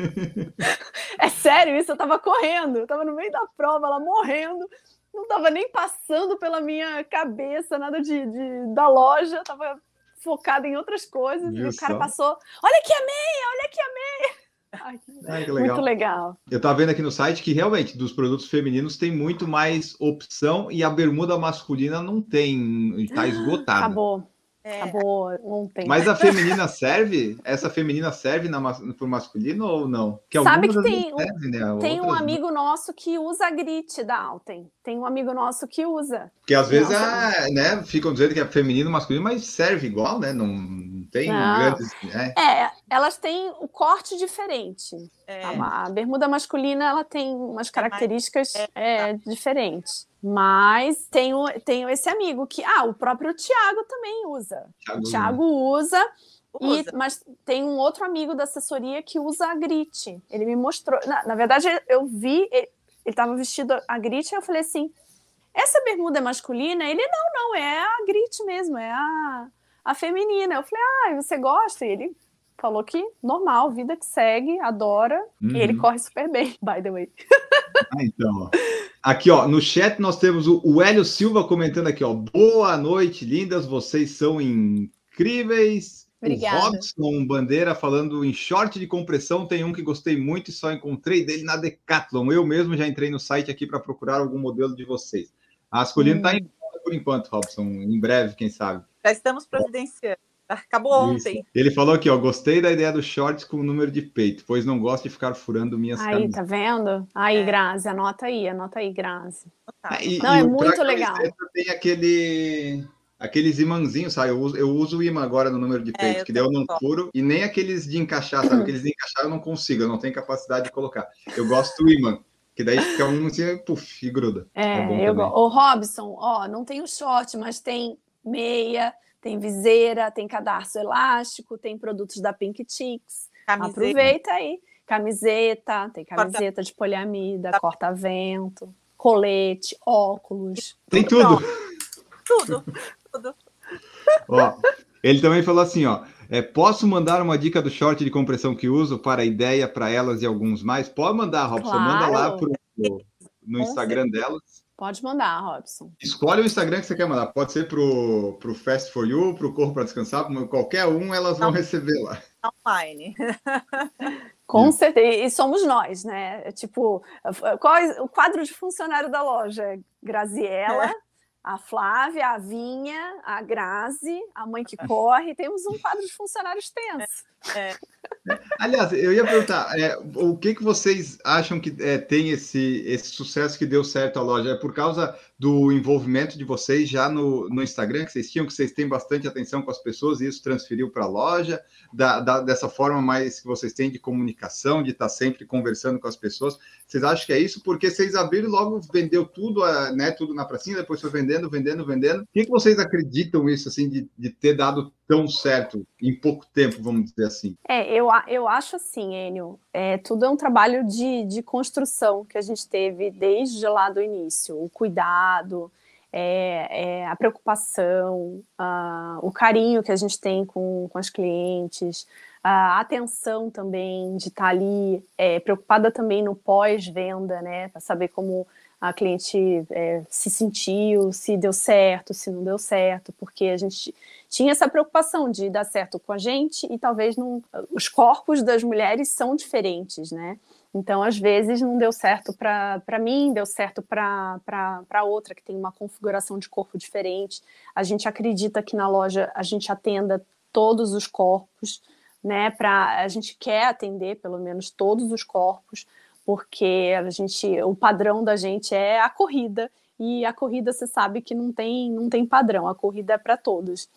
[SPEAKER 3] é sério isso? Eu tava correndo, eu tava no meio da prova, ela morrendo. Não tava nem passando pela minha cabeça nada de, de da loja, tava focada em outras coisas. Isso. E o cara passou: Olha aqui a meia, olha aqui a meia. Ai, que legal. Muito legal.
[SPEAKER 1] Eu estava vendo aqui no site que realmente dos produtos femininos tem muito mais opção e a bermuda masculina não tem, está esgotada.
[SPEAKER 3] Acabou. É. Acabou ontem.
[SPEAKER 1] Mas a feminina serve? Essa feminina serve na, pro masculino ou não?
[SPEAKER 3] Que Sabe que tem, servem, né? tem um amigo nosso que usa a grit da Alten. Tem um amigo nosso que usa.
[SPEAKER 1] Que às vezes é, né, ficam dizendo que é feminino, masculino, mas serve igual, né? Não tem não. grandes.
[SPEAKER 3] Né? É, elas têm o corte diferente. É. A, a, bermuda masculina ela tem umas características é, é, diferentes. Mas tenho, tenho esse amigo que. Ah, o próprio Tiago também usa. Thiago, o Tiago usa. E, mas tem um outro amigo da assessoria que usa a Grit. Ele me mostrou. Na, na verdade, eu vi, ele estava vestido a Grit, e eu falei assim: essa bermuda é masculina? Ele, não, não, é a Grit mesmo, é a, a feminina. Eu falei, ah, você gosta? E ele falou que normal, vida que segue, adora, uhum. e ele uhum. corre super bem, by the way.
[SPEAKER 1] Ah, então, Aqui, ó, no chat nós temos o, o Hélio Silva comentando aqui, ó. Boa noite, lindas, vocês são incríveis.
[SPEAKER 3] Obrigada.
[SPEAKER 1] O Robson Bandeira falando em short de compressão, tem um que gostei muito e só encontrei dele na Decathlon. Eu mesmo já entrei no site aqui para procurar algum modelo de vocês. A Ascolino está hum. em por enquanto, Robson. Em breve, quem sabe.
[SPEAKER 2] Já estamos providenciando. Acabou ontem. Isso.
[SPEAKER 1] Ele falou aqui, ó, gostei da ideia dos shorts com o número de peito, pois não gosto de ficar furando minhas
[SPEAKER 3] aí,
[SPEAKER 1] camisas.
[SPEAKER 3] tá vendo? Aí, é. Grazi, anota aí, anota aí, Grazi. Ah, e, não, e é muito legal.
[SPEAKER 1] Tem aquele aqueles imãzinhos, sabe? Eu uso, eu uso o imã agora no número de é, peito, é, que daí eu não furo, e nem aqueles de encaixar, sabe? Aqueles de encaixar eu não consigo, eu não tenho capacidade de colocar. Eu gosto do imã. Que daí fica um assim, puf, e gruda.
[SPEAKER 3] É, é eu O Robson, ó, não tem o short, mas tem meia, tem viseira, tem cadarço elástico, tem produtos da Pink Chicks. Camiseta. Aproveita aí. Camiseta, tem camiseta corta... de poliamida, tá. corta-vento, colete, óculos.
[SPEAKER 1] Tem tudo.
[SPEAKER 2] Tudo, tudo.
[SPEAKER 1] Ó, ele também falou assim, ó. É, posso mandar uma dica do short de compressão que uso para ideia para elas e alguns mais? Pode mandar, Robson. Claro. Manda lá pro, no Instagram delas.
[SPEAKER 3] Pode mandar, Robson.
[SPEAKER 1] Escolhe o Instagram que você quer mandar. Pode ser pro, pro Fast for You, pro Corpo para Descansar, qualquer um elas vão receber lá.
[SPEAKER 2] Online.
[SPEAKER 3] Com certeza, e somos nós, né? É tipo, qual é o quadro de funcionário da loja? Graziella, é a Flávia, a Vinha, a Grazi, a mãe que corre, temos um quadro de funcionários tenso. É.
[SPEAKER 1] Aliás, eu ia perguntar, é, o que, que vocês acham que é, tem esse, esse sucesso que deu certo à loja? É por causa do envolvimento de vocês já no, no Instagram, que vocês tinham, que vocês têm bastante atenção com as pessoas e isso transferiu para a loja, da, da, dessa forma mais que vocês têm de comunicação, de estar sempre conversando com as pessoas. Vocês acham que é isso? Porque vocês abriram logo, vendeu tudo, né, tudo na pracinha, depois foi vendendo, vendendo, vendendo. O que, que vocês acreditam isso, assim, de, de ter dado tão certo em pouco tempo, vamos dizer assim?
[SPEAKER 3] É, eu, eu acho assim, Enio, é, tudo é um trabalho de, de construção que a gente teve desde lá do início. O cuidado, é, é, a preocupação, uh, o carinho que a gente tem com, com as clientes, a atenção também de estar ali, é, preocupada também no pós-venda, né, para saber como a cliente é, se sentiu, se deu certo, se não deu certo, porque a gente tinha essa preocupação de dar certo com a gente e talvez não. Os corpos das mulheres são diferentes, né? Então, às vezes, não deu certo para mim, deu certo para outra que tem uma configuração de corpo diferente. A gente acredita que na loja a gente atenda todos os corpos, né? Pra, a gente quer atender pelo menos todos os corpos porque a gente, o padrão da gente é a corrida e a corrida você sabe que não tem, não tem padrão, a corrida é para todos.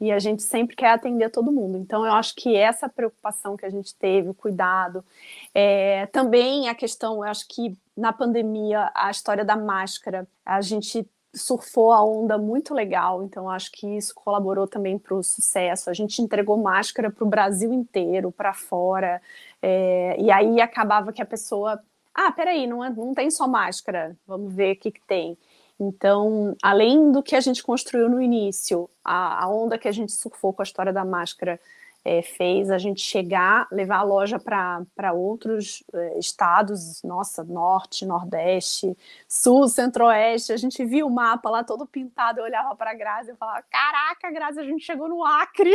[SPEAKER 3] E a gente sempre quer atender todo mundo. Então, eu acho que essa preocupação que a gente teve, o cuidado, é, também a questão, eu acho que na pandemia, a história da máscara, a gente surfou a onda muito legal, então acho que isso colaborou também para o sucesso. A gente entregou máscara para o Brasil inteiro, para fora, é, e aí acabava que a pessoa, ah, peraí, não, é, não tem só máscara, vamos ver o que, que tem. Então, além do que a gente construiu no início, a, a onda que a gente surfou com a história da máscara é, fez a gente chegar, levar a loja para outros é, estados, nossa, norte, nordeste, sul, centro-oeste. A gente viu o mapa lá todo pintado, eu olhava para a Grazi e falava: Caraca, Grazi, a gente chegou no Acre.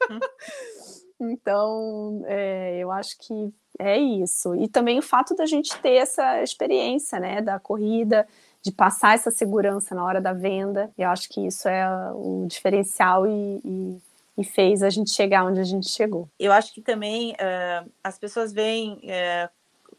[SPEAKER 3] então, é, eu acho que é isso. E também o fato da gente ter essa experiência, né, da corrida, de passar essa segurança na hora da venda. Eu acho que isso é o diferencial e, e e fez a gente chegar onde a gente chegou.
[SPEAKER 2] Eu acho que também uh, as pessoas veem uh,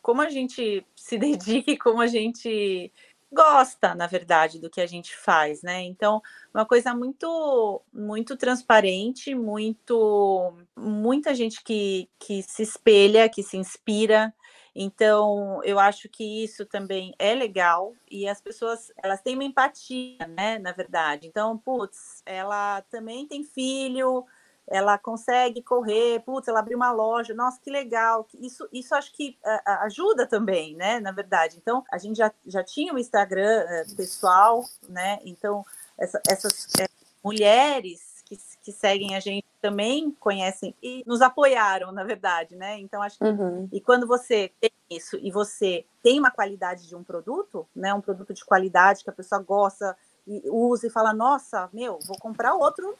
[SPEAKER 2] como a gente se dedica e como a gente gosta, na verdade, do que a gente faz, né? Então, uma coisa muito muito transparente, muito muita gente que, que se espelha, que se inspira, então, eu acho que isso também é legal e as pessoas, elas têm uma empatia, né, na verdade. Então, putz, ela também tem filho, ela consegue correr, putz, ela abriu uma loja, nossa, que legal. Isso, isso acho que uh, ajuda também, né? Na verdade. Então, a gente já, já tinha o Instagram uh, pessoal, né? Então, essa, essas é, mulheres que, que seguem a gente também conhecem e nos apoiaram, na verdade, né? Então, acho que. Uhum. E quando você tem isso e você tem uma qualidade de um produto, né? Um produto de qualidade que a pessoa gosta e usa e fala, nossa, meu, vou comprar outro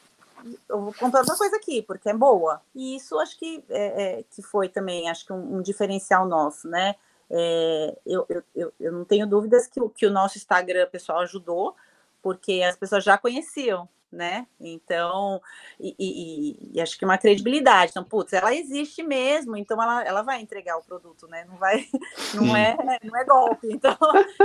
[SPEAKER 2] eu vou comprar outra coisa aqui, porque é boa. E isso acho que, é, é, que foi também, acho que um, um diferencial nosso, né? É, eu, eu, eu não tenho dúvidas que, que o nosso Instagram pessoal ajudou, porque as pessoas já conheciam, né? Então, e, e, e, acho que uma credibilidade. Então, putz, ela existe mesmo, então ela, ela vai entregar o produto, né? Não vai, não é, não é golpe. Então,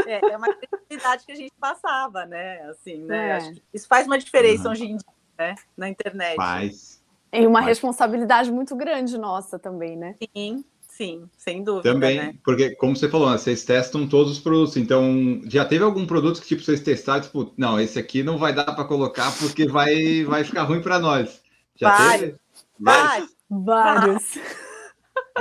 [SPEAKER 2] é, é, uma credibilidade que a gente passava, né? Assim, né? É. isso faz uma diferença uhum. hoje em dia né? Na internet.
[SPEAKER 1] Faz.
[SPEAKER 3] E uma Faz. responsabilidade muito grande nossa também, né?
[SPEAKER 2] Sim, sim, sem dúvida.
[SPEAKER 1] Também,
[SPEAKER 2] né?
[SPEAKER 1] porque, como você falou, né, vocês testam todos os produtos. Então, já teve algum produto que tipo, vocês testaram, tipo, não, esse aqui não vai dar para colocar porque vai, vai ficar ruim para nós. Já
[SPEAKER 2] Vários. teve?
[SPEAKER 3] Vários. Vários.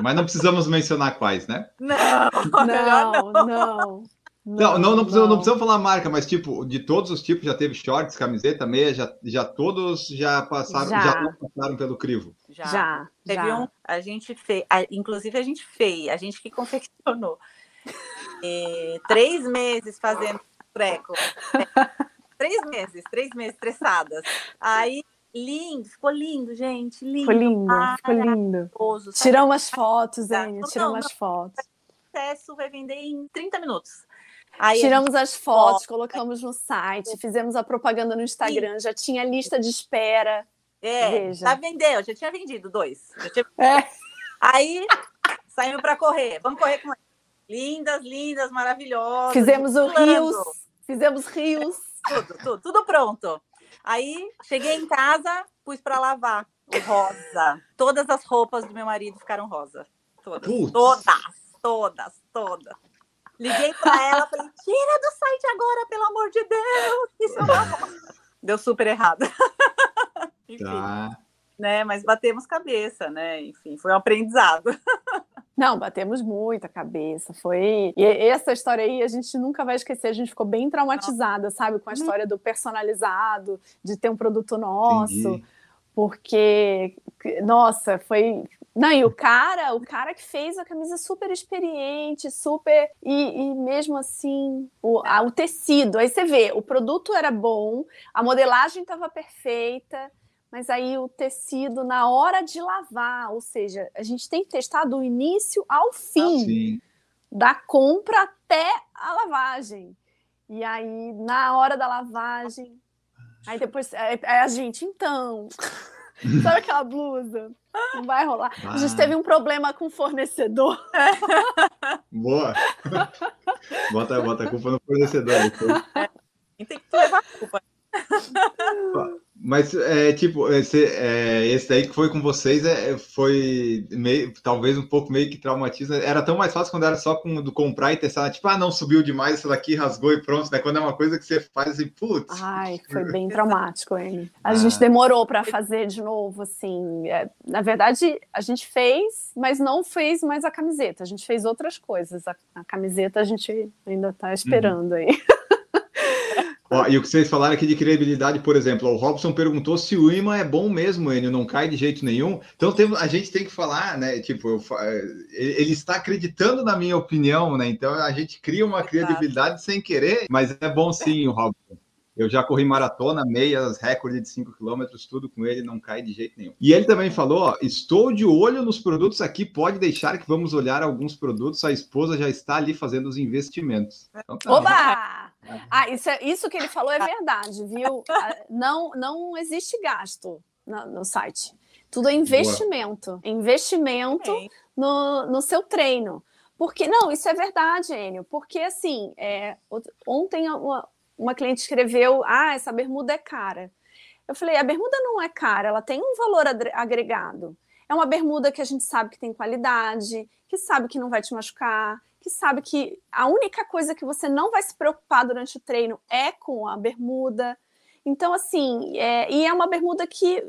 [SPEAKER 1] Mas não precisamos mencionar quais, né?
[SPEAKER 2] Não,
[SPEAKER 3] não, não. não.
[SPEAKER 1] Não, não, não, precisamos, não precisamos falar marca, mas tipo, de todos os tipos já teve shorts, camiseta, meia, já, já todos já passaram, já, já passaram pelo crivo.
[SPEAKER 2] Já. já teve já. um, a gente fez, inclusive a gente fez, a gente que confeccionou. E, três meses fazendo treco. três meses, três meses estressadas. Aí Lindo, ficou lindo, gente. Lindo.
[SPEAKER 3] Ficou lindo, ficou lindo. Tiramos umas fotos, hein? Tiramos umas fotos.
[SPEAKER 2] O processo vai vender em 30 minutos.
[SPEAKER 3] Aí Tiramos as fotos, colocamos no site, fizemos a propaganda no Instagram, já tinha lista de espera.
[SPEAKER 2] É, Veja. já vendeu, já tinha vendido dois. Tinha... É. Aí saímos para correr. Vamos correr com lindas, lindas, maravilhosas.
[SPEAKER 3] Fizemos o rios, fizemos rios.
[SPEAKER 2] Tudo, tudo, tudo pronto. Aí cheguei em casa, pus para lavar o rosa. Todas as roupas do meu marido ficaram rosa. Todas, todas, todas, todas. Liguei para ela, falei: tira do site agora, pelo amor de Deus. Isso é uma Deu super errado. Enfim. Tá. Né, mas batemos cabeça, né? Enfim, foi um aprendizado.
[SPEAKER 3] Não, batemos muito a cabeça. Foi. E essa história aí a gente nunca vai esquecer. A gente ficou bem traumatizada, sabe? Com a uhum. história do personalizado, de ter um produto nosso. Entendi. Porque, nossa, foi, não, e o cara, o cara que fez a camisa super experiente, super. E, e mesmo assim, o, a, o tecido. Aí você vê, o produto era bom, a modelagem estava perfeita, mas aí o tecido na hora de lavar, ou seja, a gente tem que testar do início ao fim, ah, da compra até a lavagem. E aí, na hora da lavagem, aí depois é, é a gente, então. Sabe aquela blusa? Não vai rolar. Ah. A gente ah. teve um problema com o fornecedor.
[SPEAKER 1] Boa. Bota, bota a culpa no fornecedor. Então.
[SPEAKER 2] É, tem que levar a culpa.
[SPEAKER 1] Mas, é, tipo, esse, é, esse daí que foi com vocês é, foi meio, talvez um pouco meio que traumatiza. Era tão mais fácil quando era só com, do comprar e testar, tipo, ah, não subiu demais, essa daqui rasgou e pronto, né? Quando é uma coisa que você faz assim, putz.
[SPEAKER 3] Ai, foi bem traumático, hein? A ah. gente demorou para fazer de novo, assim. É, na verdade, a gente fez, mas não fez mais a camiseta. A gente fez outras coisas. A, a camiseta a gente ainda tá esperando uhum. aí.
[SPEAKER 1] Ó, e o que vocês falaram aqui de credibilidade, por exemplo, o Robson perguntou se o imã é bom mesmo, ele não cai de jeito nenhum. Então tem, a gente tem que falar, né? Tipo, eu, ele está acreditando na minha opinião, né? Então a gente cria uma credibilidade sem querer, mas é bom sim, o Robson. Eu já corri maratona, meias, recorde de 5 km, tudo com ele, não cai de jeito nenhum. E ele também falou: ó, estou de olho nos produtos aqui, pode deixar que vamos olhar alguns produtos. A esposa já está ali fazendo os investimentos.
[SPEAKER 3] Então, tá Oba! Ah, isso, é, isso que ele falou é verdade, viu? Ah, não, não existe gasto no, no site. Tudo é investimento. Boa. Investimento no, no seu treino. Porque, não, isso é verdade, Enio. Porque, assim, é, ontem uma, uma cliente escreveu: Ah, essa bermuda é cara. Eu falei: a bermuda não é cara, ela tem um valor agregado. É uma bermuda que a gente sabe que tem qualidade, que sabe que não vai te machucar, que sabe que a única coisa que você não vai se preocupar durante o treino é com a bermuda. Então, assim, é, e é uma bermuda que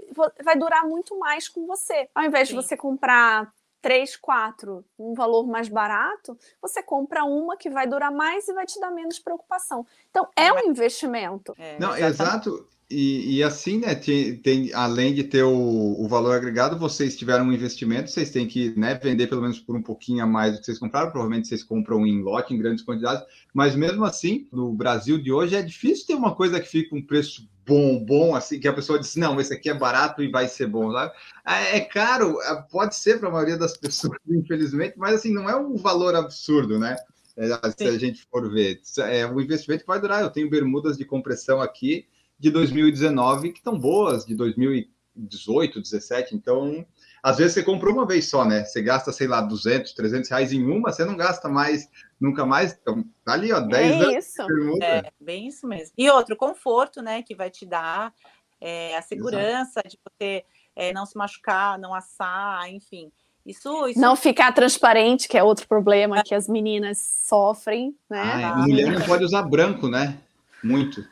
[SPEAKER 3] vai durar muito mais com você. Ao invés Sim. de você comprar três, quatro, um valor mais barato, você compra uma que vai durar mais e vai te dar menos preocupação. Então, é um investimento.
[SPEAKER 1] É, Não, exato. E, e, assim, né, tem, tem, além de ter o, o, valor agregado, vocês tiveram um investimento, vocês têm que né, vender pelo menos por um pouquinho a mais do que vocês compraram, provavelmente vocês compram em lote, em grandes quantidades, mas mesmo assim, no Brasil de hoje, é difícil ter uma coisa que fica um preço bom, bom, assim, que a pessoa diz, não, esse aqui é barato e vai ser bom, sabe? É, é caro, é, pode ser para a maioria das pessoas, infelizmente, mas assim, não é um valor absurdo, né? É, se a gente for ver. É um investimento que vai durar. Eu tenho bermudas de compressão aqui, de 2019 que estão boas, de 2018, 17. Então, às vezes você comprou uma vez só, né? Você gasta, sei lá, 200, 300 reais em uma, você não gasta mais, nunca mais. Então, tá ali, ó, 10
[SPEAKER 2] é anos. Isso. É, bem isso mesmo. E outro, conforto, né, que vai te dar é, a segurança Exato. de você é, não se machucar, não assar, enfim. Isso, isso,
[SPEAKER 3] Não ficar transparente, que é outro problema que as meninas sofrem, né?
[SPEAKER 1] Ah, mulher não pode usar branco, né? Muito.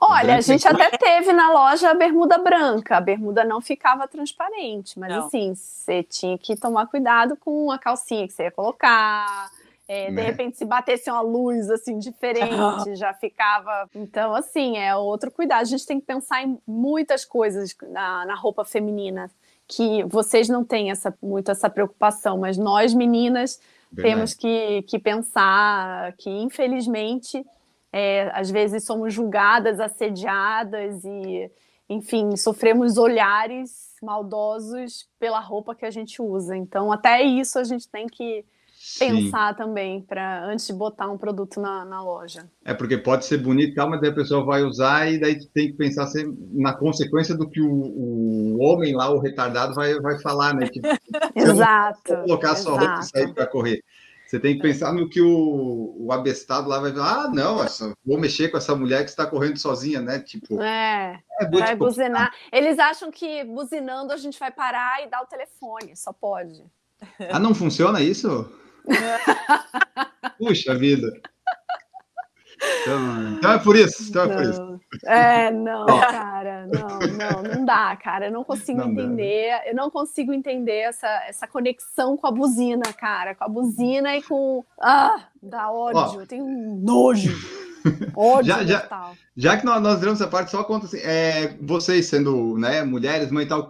[SPEAKER 3] Olha, a gente até teve na loja a bermuda branca, a bermuda não ficava transparente, mas não. assim, você tinha que tomar cuidado com a calcinha que você ia colocar. É, de né? repente, se batesse uma luz assim diferente, já ficava. Então, assim, é outro cuidado. A gente tem que pensar em muitas coisas na, na roupa feminina que vocês não têm essa, muito essa preocupação, mas nós meninas Verdade. temos que, que pensar que, infelizmente, é, às vezes somos julgadas, assediadas e, enfim, sofremos olhares maldosos pela roupa que a gente usa. Então, até isso a gente tem que pensar Sim. também para antes de botar um produto na, na, loja.
[SPEAKER 1] É porque pode ser bonito, mas daí a pessoa vai usar e daí tem que pensar na consequência do que o, o homem lá, o retardado, vai, vai falar, né? Que,
[SPEAKER 3] exato.
[SPEAKER 1] Colocar
[SPEAKER 3] exato.
[SPEAKER 1] sua roupa e sair para correr. Você tem que pensar no que o, o abestado lá vai falar. Ah, não, essa, vou mexer com essa mulher que está correndo sozinha, né? Tipo.
[SPEAKER 3] É, é vai buzinar. Eles acham que buzinando a gente vai parar e dar o telefone, só pode.
[SPEAKER 1] Ah, não funciona isso? Puxa vida. Então, então, é por isso. Então é por isso.
[SPEAKER 3] É, não, cara, não, não, não dá, cara. Eu não consigo não entender, dá. eu não consigo entender essa, essa conexão com a buzina, cara. Com a buzina e com. Ah, dá ódio, Ó, eu tenho nojo. Ódio
[SPEAKER 1] já, já, já, que nós, nós viramos essa parte, só conta assim, é, vocês sendo né, mulheres, mãe e tal,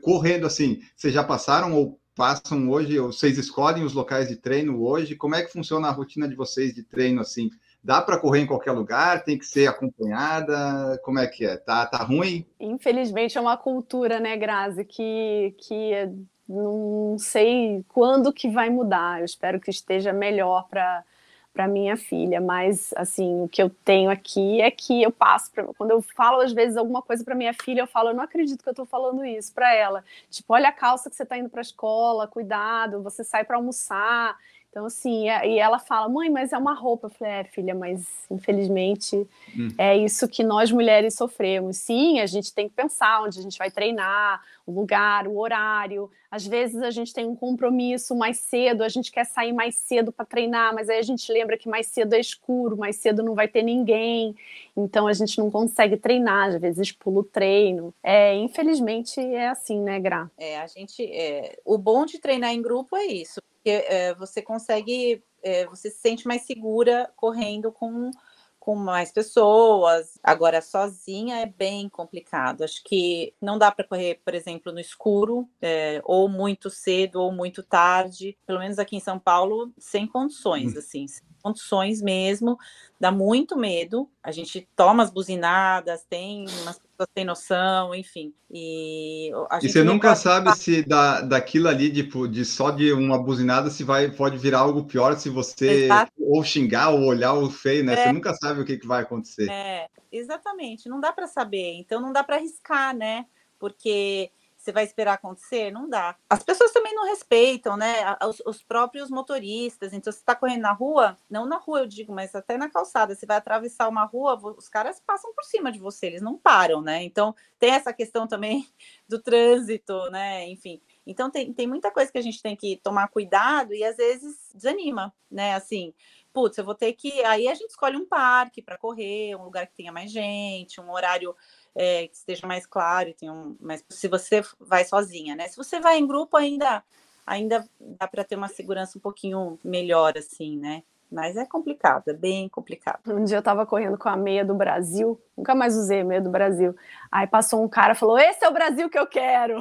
[SPEAKER 1] correndo assim, vocês já passaram ou passam hoje, ou vocês escolhem os locais de treino hoje? Como é que funciona a rotina de vocês de treino assim? Dá para correr em qualquer lugar? Tem que ser acompanhada? Como é que é? Tá, tá ruim?
[SPEAKER 3] Infelizmente é uma cultura, né, Grazi, que, que não sei quando que vai mudar. Eu espero que esteja melhor para para minha filha, mas assim, o que eu tenho aqui é que eu passo pra, quando eu falo às vezes alguma coisa para minha filha, eu falo, eu não acredito que eu estou falando isso para ela. Tipo, olha a calça que você está indo para a escola, cuidado, você sai para almoçar. Então, assim, e ela fala, mãe, mas é uma roupa. Eu falei, é, filha, mas infelizmente hum. é isso que nós mulheres sofremos. Sim, a gente tem que pensar onde a gente vai treinar, o lugar, o horário. Às vezes a gente tem um compromisso mais cedo, a gente quer sair mais cedo para treinar, mas aí a gente lembra que mais cedo é escuro, mais cedo não vai ter ninguém. Então a gente não consegue treinar, às vezes pula o treino. É, infelizmente é assim, né, Gra?
[SPEAKER 2] É, a gente. É, o bom de treinar em grupo é isso porque é, você consegue, é, você se sente mais segura correndo com, com mais pessoas. Agora, sozinha é bem complicado. Acho que não dá para correr, por exemplo, no escuro, é, ou muito cedo ou muito tarde. Pelo menos aqui em São Paulo, sem condições, hum. assim, sem condições mesmo. Dá muito medo. A gente toma as buzinadas, tem umas pessoas têm noção, enfim. E,
[SPEAKER 1] e você nunca sabe se da, daquilo ali, tipo, de só de uma buzinada, se vai pode virar algo pior se você Exato. ou xingar ou olhar o feio, né? É. Você nunca sabe o que, que vai acontecer.
[SPEAKER 2] É, exatamente. Não dá para saber. Então não dá para arriscar, né? Porque você vai esperar acontecer? Não dá. As pessoas também não respeitam, né? Os, os próprios motoristas. Então, você está correndo na rua, não na rua eu digo, mas até na calçada. Você vai atravessar uma rua, os caras passam por cima de você, eles não param, né? Então, tem essa questão também do trânsito, né? Enfim. Então tem, tem muita coisa que a gente tem que tomar cuidado e às vezes desanima, né? Assim, putz, eu vou ter que. Aí a gente escolhe um parque para correr, um lugar que tenha mais gente, um horário é, que esteja mais claro, tem um, mas se você vai sozinha, né? Se você vai em grupo, ainda, ainda dá para ter uma segurança um pouquinho melhor, assim, né? Mas é complicado, é bem complicado.
[SPEAKER 3] Um dia eu tava correndo com a meia do Brasil, nunca mais usei a meia do Brasil. Aí passou um cara e falou: Esse é o Brasil que eu quero.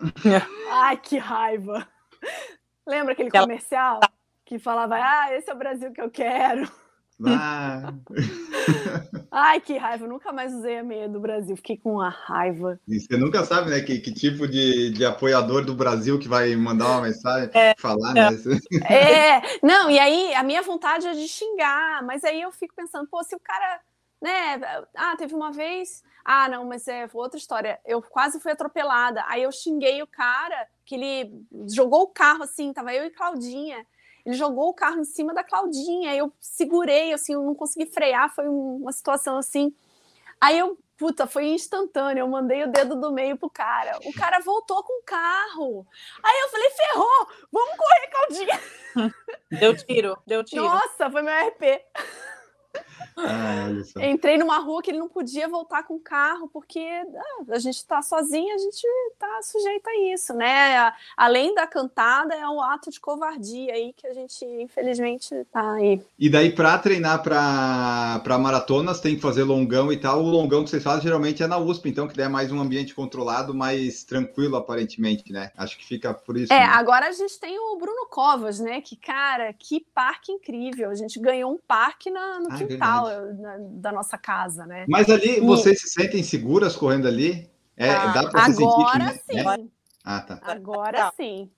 [SPEAKER 3] Ai, que raiva. Lembra aquele comercial que falava: Ah, esse é o Brasil que eu quero. Ah. Ai, que raiva, eu nunca mais usei a meia do Brasil, fiquei com uma raiva.
[SPEAKER 1] E você nunca sabe, né, que, que tipo de, de apoiador do Brasil que vai mandar uma mensagem, é, falar, né?
[SPEAKER 3] É, não, e aí a minha vontade é de xingar, mas aí eu fico pensando, pô, se o cara, né, ah, teve uma vez, ah, não, mas é outra história, eu quase fui atropelada, aí eu xinguei o cara, que ele jogou o carro assim, tava eu e Claudinha, ele jogou o carro em cima da Claudinha, eu segurei, assim, eu não consegui frear, foi uma situação assim. Aí eu, puta, foi instantâneo, eu mandei o dedo do meio pro cara. O cara voltou com o carro. Aí eu falei, ferrou, vamos correr, Claudinha.
[SPEAKER 2] Deu tiro, deu tiro.
[SPEAKER 3] Nossa, foi meu RP. Ah, Entrei numa rua que ele não podia voltar com o carro, porque ah, a gente está sozinha, a gente está sujeito a isso, né? Além da cantada, é um ato de covardia aí que a gente, infelizmente, está aí.
[SPEAKER 1] E daí, para treinar para maratonas, tem que fazer longão e tal. O longão que vocês fazem geralmente é na USP, então, que é mais um ambiente controlado, mais tranquilo, aparentemente, né? Acho que fica por isso.
[SPEAKER 3] É,
[SPEAKER 1] né?
[SPEAKER 3] agora a gente tem o Bruno Covas, né? Que, cara, que parque incrível. A gente ganhou um parque na, no ah, quintal da nossa casa, né?
[SPEAKER 1] Mas ali e... vocês se sentem seguras correndo ali? É,
[SPEAKER 3] ah,
[SPEAKER 1] dá
[SPEAKER 3] para se sentir que, né? sim.
[SPEAKER 1] É? Ah, tá.
[SPEAKER 3] Agora sim.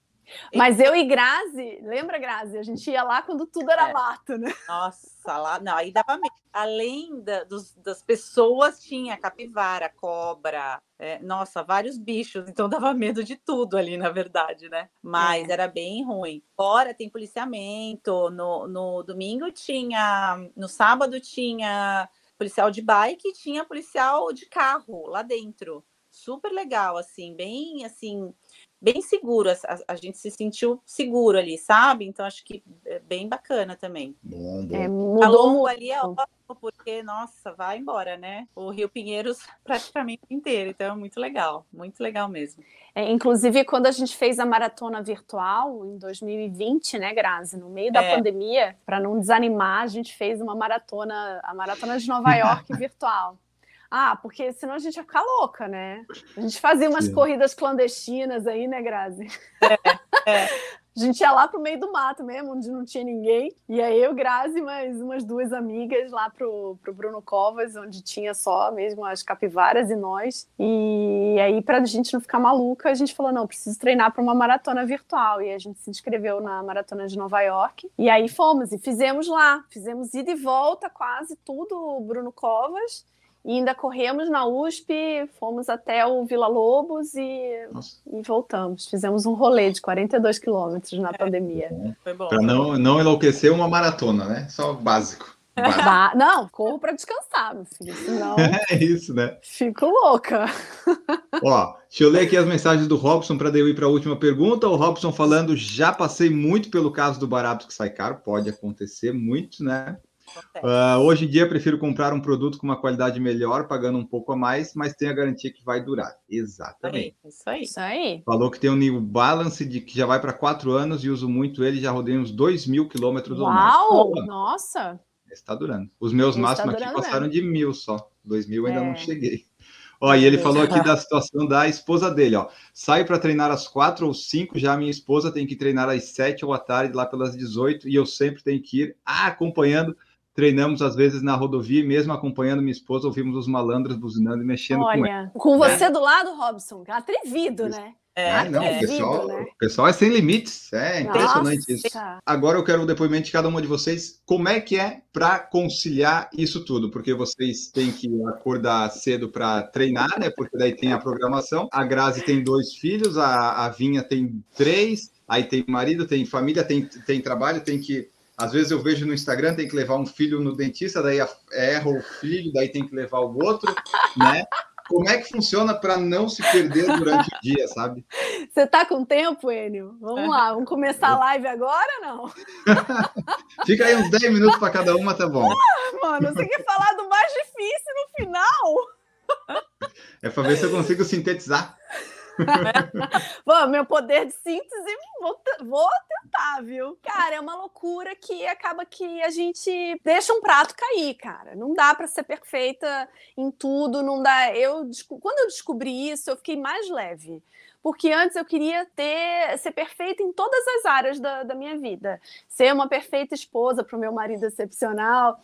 [SPEAKER 3] Mas eu e Grazi, lembra, Grazi? A gente ia lá quando tudo era é. mato, né?
[SPEAKER 2] Nossa, lá não, aí dava medo. Além da, dos, das pessoas, tinha capivara, cobra, é, nossa, vários bichos, então dava medo de tudo ali, na verdade, né? Mas é. era bem ruim. Fora tem policiamento, no, no domingo tinha, no sábado tinha policial de bike e tinha policial de carro lá dentro. Super legal, assim, bem assim bem seguro, a, a, gente se sentiu seguro ali, sabe? Então acho que é bem bacana também.
[SPEAKER 1] Bom, bom. É,
[SPEAKER 2] mudou ali é ótimo, porque, nossa, vai embora, né? O Rio Pinheiros praticamente inteiro, então é muito legal, muito legal mesmo.
[SPEAKER 3] É, inclusive, quando a gente fez a maratona virtual em 2020, né, Grazi? No meio da é. pandemia, para não desanimar, a gente fez uma maratona, a maratona de Nova York virtual. Ah, porque senão a gente ia ficar louca, né? A gente fazia umas Sim. corridas clandestinas aí, né, Grazi? É, é. A gente ia lá pro meio do mato mesmo, onde não tinha ninguém. E aí eu, Grazi, mais umas duas amigas lá pro, pro Bruno Covas, onde tinha só mesmo as capivaras e nós. E aí, pra gente não ficar maluca, a gente falou: não, preciso treinar para uma maratona virtual. E a gente se inscreveu na maratona de Nova York. E aí fomos e fizemos lá. Fizemos ida e volta, quase tudo Bruno Covas. E ainda corremos na USP, fomos até o Vila Lobos e, e voltamos. Fizemos um rolê de 42 quilômetros na é, pandemia.
[SPEAKER 1] Foi bom. Para não, não enlouquecer uma maratona, né? Só básico.
[SPEAKER 3] básico. Não, corro para descansar, meu filho. Senão.
[SPEAKER 1] É isso, né?
[SPEAKER 3] Fico louca.
[SPEAKER 1] Ó, deixa eu ler aqui as mensagens do Robson para eu ir para a última pergunta. O Robson falando: já passei muito pelo caso do barato que sai caro. Pode acontecer muito, né? Uh, hoje em dia, prefiro comprar um produto com uma qualidade melhor, pagando um pouco a mais, mas tem a garantia que vai durar. Exatamente.
[SPEAKER 3] Isso aí. Isso aí.
[SPEAKER 1] Falou que tem um New Balance de que já vai para quatro anos e uso muito ele, já rodei uns dois mil quilômetros
[SPEAKER 3] ou mais. Uau! Nossa!
[SPEAKER 1] Está durando. Os meus tá máximos tá aqui passaram mesmo. de mil só. Dois mil ainda é. não cheguei. Ó, e ele falou aqui da situação da esposa dele, ó. Sai para treinar às quatro ou cinco, já minha esposa tem que treinar às sete ou à tarde, lá pelas 18, e eu sempre tenho que ir acompanhando treinamos às vezes na rodovia e mesmo acompanhando minha esposa, ouvimos os malandros buzinando e mexendo
[SPEAKER 3] Olha,
[SPEAKER 1] com
[SPEAKER 3] com você é. do lado, Robson, atrevido, Isso. né?
[SPEAKER 1] É, ah, não, é. o, pessoal, né? o pessoal é sem limites, é impressionante Nossa. isso. Agora eu quero o depoimento de cada uma de vocês, como é que é para conciliar isso tudo? Porque vocês têm que acordar cedo para treinar, né? Porque daí tem a programação. A Grazi tem dois filhos, a, a Vinha tem três, aí tem marido, tem família, tem, tem trabalho, tem que às vezes eu vejo no Instagram, tem que levar um filho no dentista, daí erra o filho, daí tem que levar o outro, né? como é que funciona para não se perder durante o dia, sabe?
[SPEAKER 3] Você tá com tempo, Enio? Vamos lá, vamos começar a live agora não?
[SPEAKER 1] Fica aí uns 10 minutos para cada uma, tá bom.
[SPEAKER 3] Ah, mano, você quer falar do mais difícil no final?
[SPEAKER 1] É para ver se eu consigo sintetizar.
[SPEAKER 3] Bom, meu poder de síntese, vou, vou tentar, viu? Cara, é uma loucura que acaba que a gente deixa um prato cair, cara. Não dá para ser perfeita em tudo, não dá. Eu quando eu descobri isso, eu fiquei mais leve porque antes eu queria ter ser perfeita em todas as áreas da, da minha vida. Ser uma perfeita esposa para o meu marido excepcional,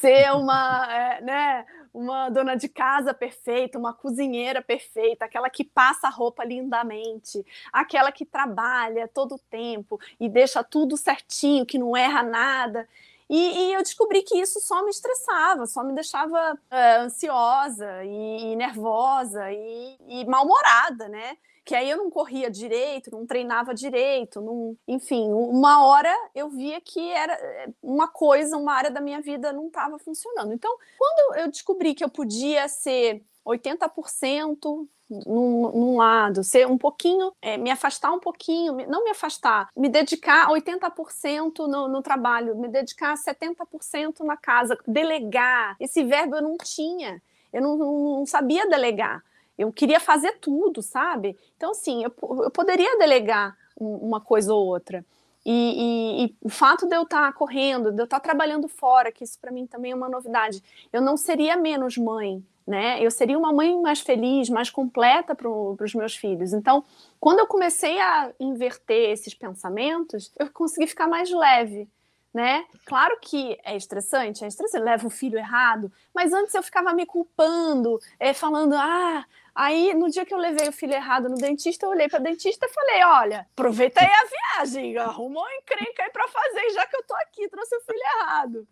[SPEAKER 3] ser uma, é, né, uma dona de casa perfeita, uma cozinheira perfeita, aquela que passa a roupa lindamente, aquela que trabalha todo o tempo e deixa tudo certinho, que não erra nada. E, e, eu descobri que isso só me estressava, só me deixava uh, ansiosa e, e nervosa e, e mal-humorada, né? Que aí eu não corria direito, não treinava direito, não... enfim, uma hora eu via que era eh, uma coisa, uma área da minha vida não estava funcionando. Então, quando eu descobri que eu podia ser 80% num, num, lado, ser um pouquinho, é, me afastar um pouquinho, não me afastar, me dedicar 80% no, no trabalho, me dedicar 70% na casa, delegar. Esse verbo eu não tinha, eu não, não sabia delegar. Eu queria fazer tudo, sabe? Então, assim, eu, eu poderia delegar uma coisa ou outra. E, e, e, o fato de eu estar correndo, de eu estar trabalhando fora, que isso para mim também é uma novidade, eu não seria menos mãe, né? Eu seria uma mãe mais feliz, mais completa para os meus filhos. Então, quando eu comecei a inverter esses pensamentos, eu consegui ficar mais leve né? Claro que é estressante, é estressante, leva o filho errado, mas antes eu ficava me culpando, é, falando, ah, aí no dia que eu levei o filho errado no dentista, eu olhei para o dentista e falei, olha, aproveita aí a viagem, arrumou um encrenca aí para fazer, já que eu tô aqui, trouxe o filho errado.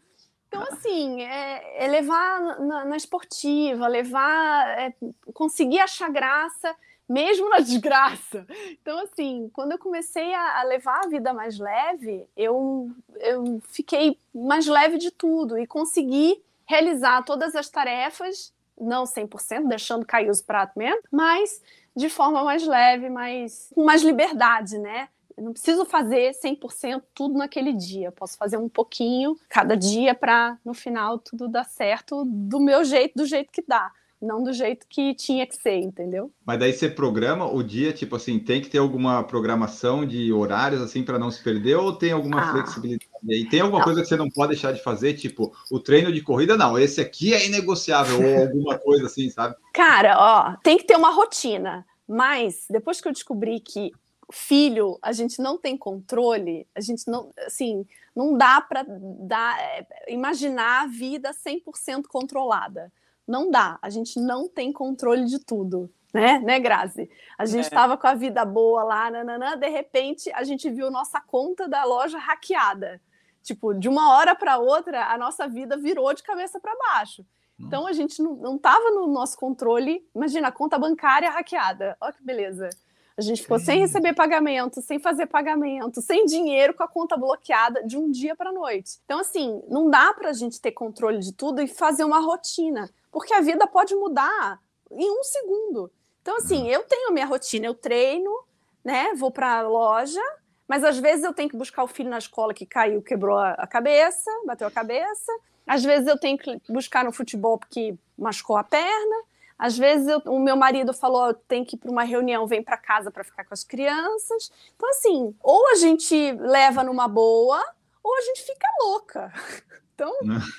[SPEAKER 3] Então, assim, é, é levar na, na, esportiva, levar, é, conseguir achar graça mesmo na desgraça. Então, assim, quando eu comecei a, levar a vida mais leve, eu, eu fiquei mais leve de tudo e consegui realizar todas as tarefas, não 100%, deixando cair os pratos mesmo, mas de forma mais leve, mais, com mais liberdade, né? Eu não preciso fazer 100% tudo naquele dia. Eu posso fazer um pouquinho cada dia para no final tudo dar certo do meu jeito, do jeito que dá não do jeito que tinha que ser, entendeu?
[SPEAKER 1] Mas daí você programa o dia, tipo assim, tem que ter alguma programação de horários assim para não se perder ou tem alguma ah. flexibilidade? E tem alguma não. coisa que você não pode deixar de fazer, tipo, o treino de corrida não, esse aqui é inegociável ou alguma coisa assim, sabe?
[SPEAKER 3] Cara, ó, tem que ter uma rotina, mas depois que eu descobri que filho, a gente não tem controle, a gente não, assim, não dá para dar, é, imaginar a vida 100% controlada não dá, a gente não tem controle de tudo, né, né, Grazi? A gente estava é. com a vida boa lá, nananã, de repente a gente viu nossa conta da loja hackeada. Tipo, de uma hora para outra, a nossa vida virou de cabeça para baixo. Então a gente não estava no nosso controle. Imagina, a conta bancária hackeada. Olha que beleza. A gente ficou sem receber pagamento, sem fazer pagamento, sem dinheiro, com a conta bloqueada de um dia para a noite. Então, assim, não dá para a gente ter controle de tudo e fazer uma rotina porque a vida pode mudar em um segundo. Então, assim, eu tenho minha rotina, eu treino, né? Vou para a loja, mas às vezes eu tenho que buscar o filho na escola que caiu, quebrou a cabeça, bateu a cabeça. Às vezes eu tenho que buscar no futebol porque machucou a perna. Às vezes eu, o meu marido falou, tem que ir para uma reunião, vem para casa para ficar com as crianças. Então assim, ou a gente leva numa boa, ou a gente fica louca. Então,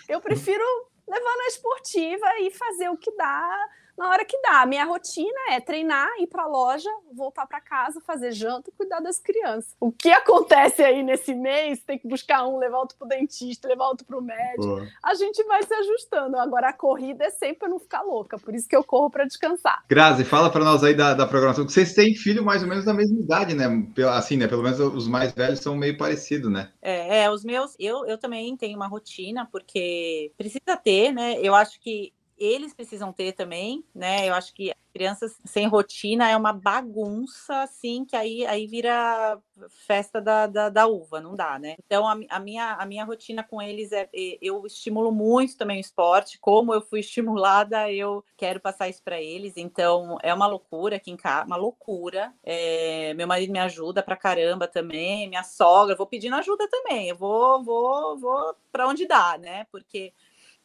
[SPEAKER 3] eu prefiro levar na esportiva e fazer o que dá na hora que dá. A minha rotina é treinar, ir para a loja, voltar para casa, fazer janta e cuidar das crianças. O que acontece aí nesse mês? Tem que buscar um, levar outro para o dentista, levar outro para o médico. Boa. A gente vai se ajustando. Agora a corrida é sempre para não ficar louca, por isso que eu corro para descansar.
[SPEAKER 1] Grazi, fala para nós aí da, da programação. Vocês têm filho mais ou menos da mesma idade, né? Assim, né? Pelo menos os mais velhos são meio parecidos, né?
[SPEAKER 2] É, é os meus, eu, eu também tenho uma rotina, porque precisa ter, né? Eu acho que eles precisam ter também, né? Eu acho que crianças sem rotina é uma bagunça, assim, que aí, aí vira festa da, da, da uva, não dá, né? Então, a, a, minha, a minha rotina com eles é, eu estimulo muito também o esporte, como eu fui estimulada, eu quero passar isso para eles, então é uma loucura aqui em casa, uma loucura. É, meu marido me ajuda pra caramba também, minha sogra, vou pedindo ajuda também, eu vou, vou, vou para onde dá, né? Porque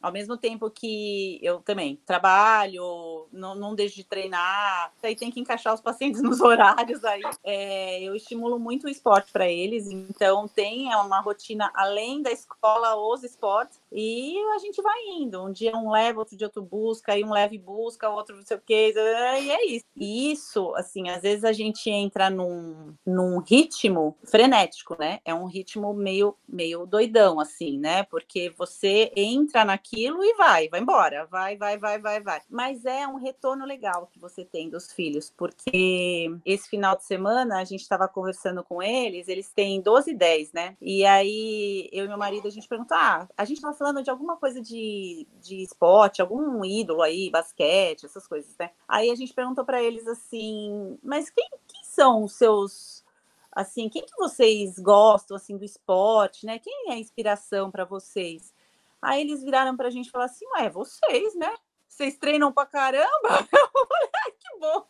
[SPEAKER 2] ao mesmo tempo que eu também trabalho, não, não deixo de treinar, aí tem que encaixar os pacientes nos horários aí. É, eu estimulo muito o esporte para eles, então tem uma rotina além da escola, os esportes, e a gente vai indo. Um dia um leva, outro dia outro busca, aí um leva e busca, outro não sei o quê, e é isso. E isso, assim, às vezes a gente entra num, num ritmo frenético, né? É um ritmo meio, meio doidão, assim, né? Porque você entra naquilo aquilo e vai, vai embora, vai, vai, vai, vai, vai. Mas é um retorno legal que você tem dos filhos, porque esse final de semana a gente estava conversando com eles, eles têm 12 e 10, né? E aí eu e meu marido a gente perguntou: ah, a gente falando de alguma coisa de, de esporte, algum ídolo aí, basquete, essas coisas, né? Aí a gente perguntou para eles assim: mas quem, quem são os seus assim, quem que vocês gostam assim do esporte, né? Quem é a inspiração para vocês? Aí eles viraram para a gente e falaram assim: Ué, vocês, né? Vocês treinam para caramba? Eu falei: que bom.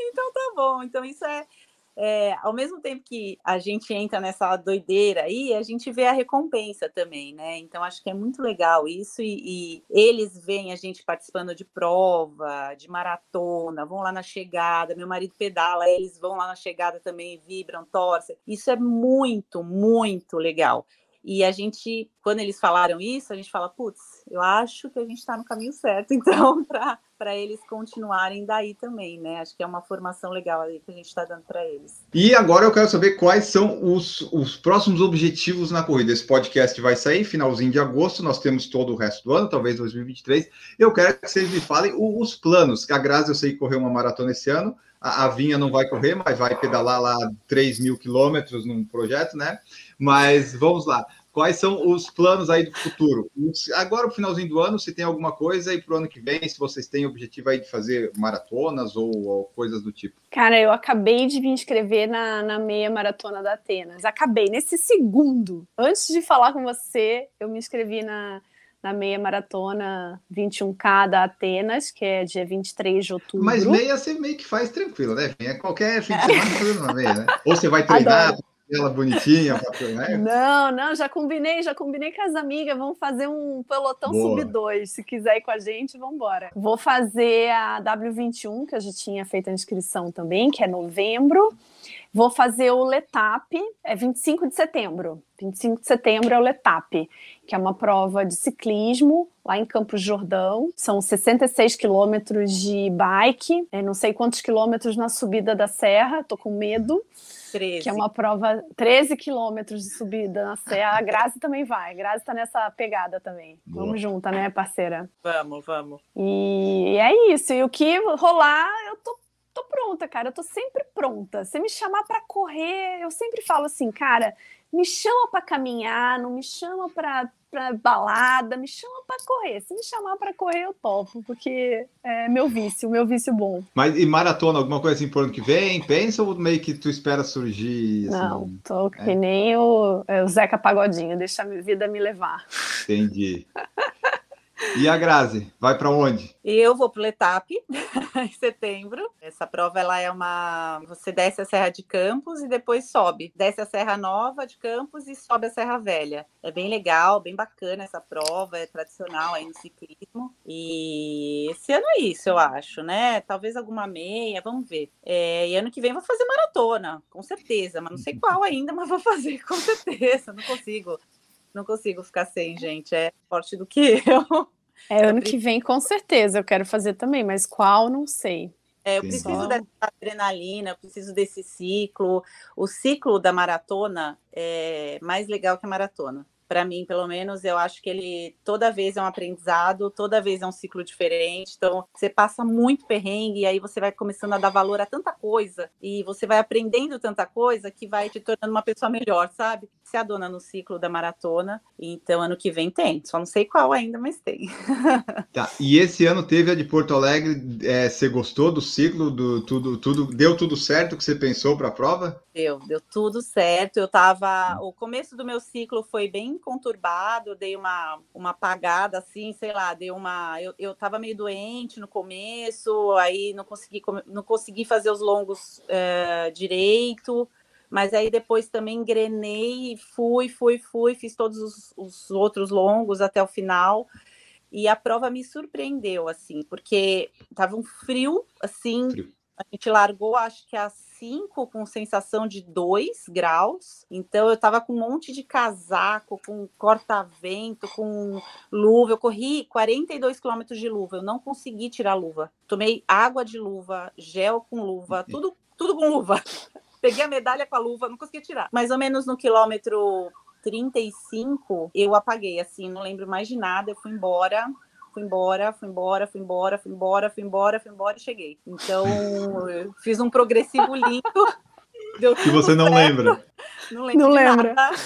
[SPEAKER 2] Então tá bom. Então isso é, é, ao mesmo tempo que a gente entra nessa doideira aí, a gente vê a recompensa também, né? Então acho que é muito legal isso e, e, eles veem a gente participando de prova, de maratona, vão lá na chegada, meu marido pedala, eles vão lá na chegada também, vibram, torcem. Isso é muito, muito legal. E a gente, quando eles falaram isso, a gente fala, putz, eu acho que a gente está no caminho certo, então, para eles continuarem daí também, né? Acho que é uma formação legal aí que a gente está dando para eles.
[SPEAKER 1] E agora eu quero saber quais são os, os próximos objetivos na corrida. Esse podcast vai sair finalzinho de agosto, nós temos todo o resto do ano, talvez 2023. Eu quero que vocês me falem os planos. A Grazi, eu sei que correu uma maratona esse ano, a, Vinha não vai correr, mas vai pedalar lá 3 mil quilômetros num projeto, né? Mas vamos lá. Quais são os planos aí do futuro? Agora, o finalzinho do ano, se tem alguma coisa aí para o ano que vem, se vocês têm objetivo aí de fazer maratonas ou, ou, coisas do tipo?
[SPEAKER 3] Cara, eu acabei de me inscrever na, na meia maratona da Atenas. Acabei nesse segundo. Antes de falar com você, eu me inscrevi na, na meia maratona 21K da Atenas, que é dia 23 de outubro.
[SPEAKER 1] Mas meia você meio que faz tranquilo, né? É qualquer fim de semana uma meia, né? Ou você vai treinar, Adoro ela bonitinha
[SPEAKER 3] né? Não, não, já combinei, já combinei com as amigas, vamos fazer um pelotão Boa. sub 2. Se quiser ir com a gente, vamos embora. Vou fazer a W21, que eu já tinha feito a inscrição também, que é novembro. Vou fazer o Letap, é 25 de setembro. 25 de setembro é o Letap, que é uma prova de ciclismo lá em Campos Jordão. São 66 quilômetros de bike, é, não sei quantos quilômetros na subida da serra, tô com medo. 13. Que é uma prova, 13 quilômetros de subida na serra. A Grazi também vai. A Grazi tá nessa pegada também. Boa. Vamos junto, né, parceira?
[SPEAKER 2] Vamos, vamos.
[SPEAKER 3] E é isso. E o que rolar, eu tô tô pronta, cara. Eu tô sempre pronta. Você me chamar para correr, eu sempre falo assim, cara, me chama para caminhar, não me chama para balada, me chama para correr. Se me chamar para correr, eu topo, porque é meu vício, meu vício bom.
[SPEAKER 1] Mas e maratona, alguma coisa assim por ano que vem? Pensa ou meio que tu espera surgir?
[SPEAKER 3] Assim, não, tô é? que nem o, é, o Zeca Pagodinho, deixa a vida me levar.
[SPEAKER 1] Entendi. E a Grazi, vai para onde?
[SPEAKER 2] Eu vou para o Letap em setembro. Essa prova ela é uma. Você desce a Serra de Campos e depois sobe. Desce a Serra Nova de Campos e sobe a Serra Velha. É bem legal, bem bacana essa prova, é tradicional aí no ciclismo. E esse ano é isso, eu acho, né? Talvez alguma meia, vamos ver. É, e ano que vem vou fazer maratona, com certeza, mas não sei qual ainda, mas vou fazer com certeza. Não consigo não consigo ficar sem, gente. É forte do que eu.
[SPEAKER 3] É, ano que vem, com certeza, eu quero fazer também, mas qual, não sei.
[SPEAKER 2] É, eu preciso Só... dessa adrenalina, eu preciso desse ciclo. O ciclo da maratona é mais legal que a maratona para mim, pelo menos, eu acho que ele toda vez é um aprendizado, toda vez é um ciclo diferente. Então, você passa muito perrengue e aí você vai começando a dar valor a tanta coisa e você vai aprendendo tanta coisa que vai te tornando uma pessoa melhor, sabe? Você é a dona no ciclo da maratona, então ano que vem tem. Só não sei qual ainda, mas tem.
[SPEAKER 1] Tá. E esse ano teve a de Porto Alegre. É, você gostou do ciclo? Do tudo, tudo deu tudo certo que você pensou para a prova?
[SPEAKER 2] Deu, deu tudo certo. Eu tava. O começo do meu ciclo foi bem conturbado, dei uma, uma apagada, assim, sei lá, dei uma. Eu, eu tava meio doente no começo, aí não consegui, não consegui fazer os longos é, direito. Mas aí depois também engrenei, fui, fui, fui, fiz todos os, os outros longos até o final. E a prova me surpreendeu, assim, porque tava um frio, assim, frio. A gente largou, acho que às 5, com sensação de 2 graus. Então, eu tava com um monte de casaco, com corta-vento, com luva. Eu corri 42 quilômetros de luva, eu não consegui tirar a luva. Tomei água de luva, gel com luva, tudo, tudo com luva. Peguei a medalha com a luva, não consegui tirar. Mais ou menos no quilômetro 35, eu apaguei, assim, não lembro mais de nada, eu fui embora, fui embora, fui embora, fui embora, fui embora, fui embora, fui embora e cheguei. Então, fiz um progressivo lindo.
[SPEAKER 1] Deu que você não certo. lembra.
[SPEAKER 2] Não lembro. Não lembra. Nada.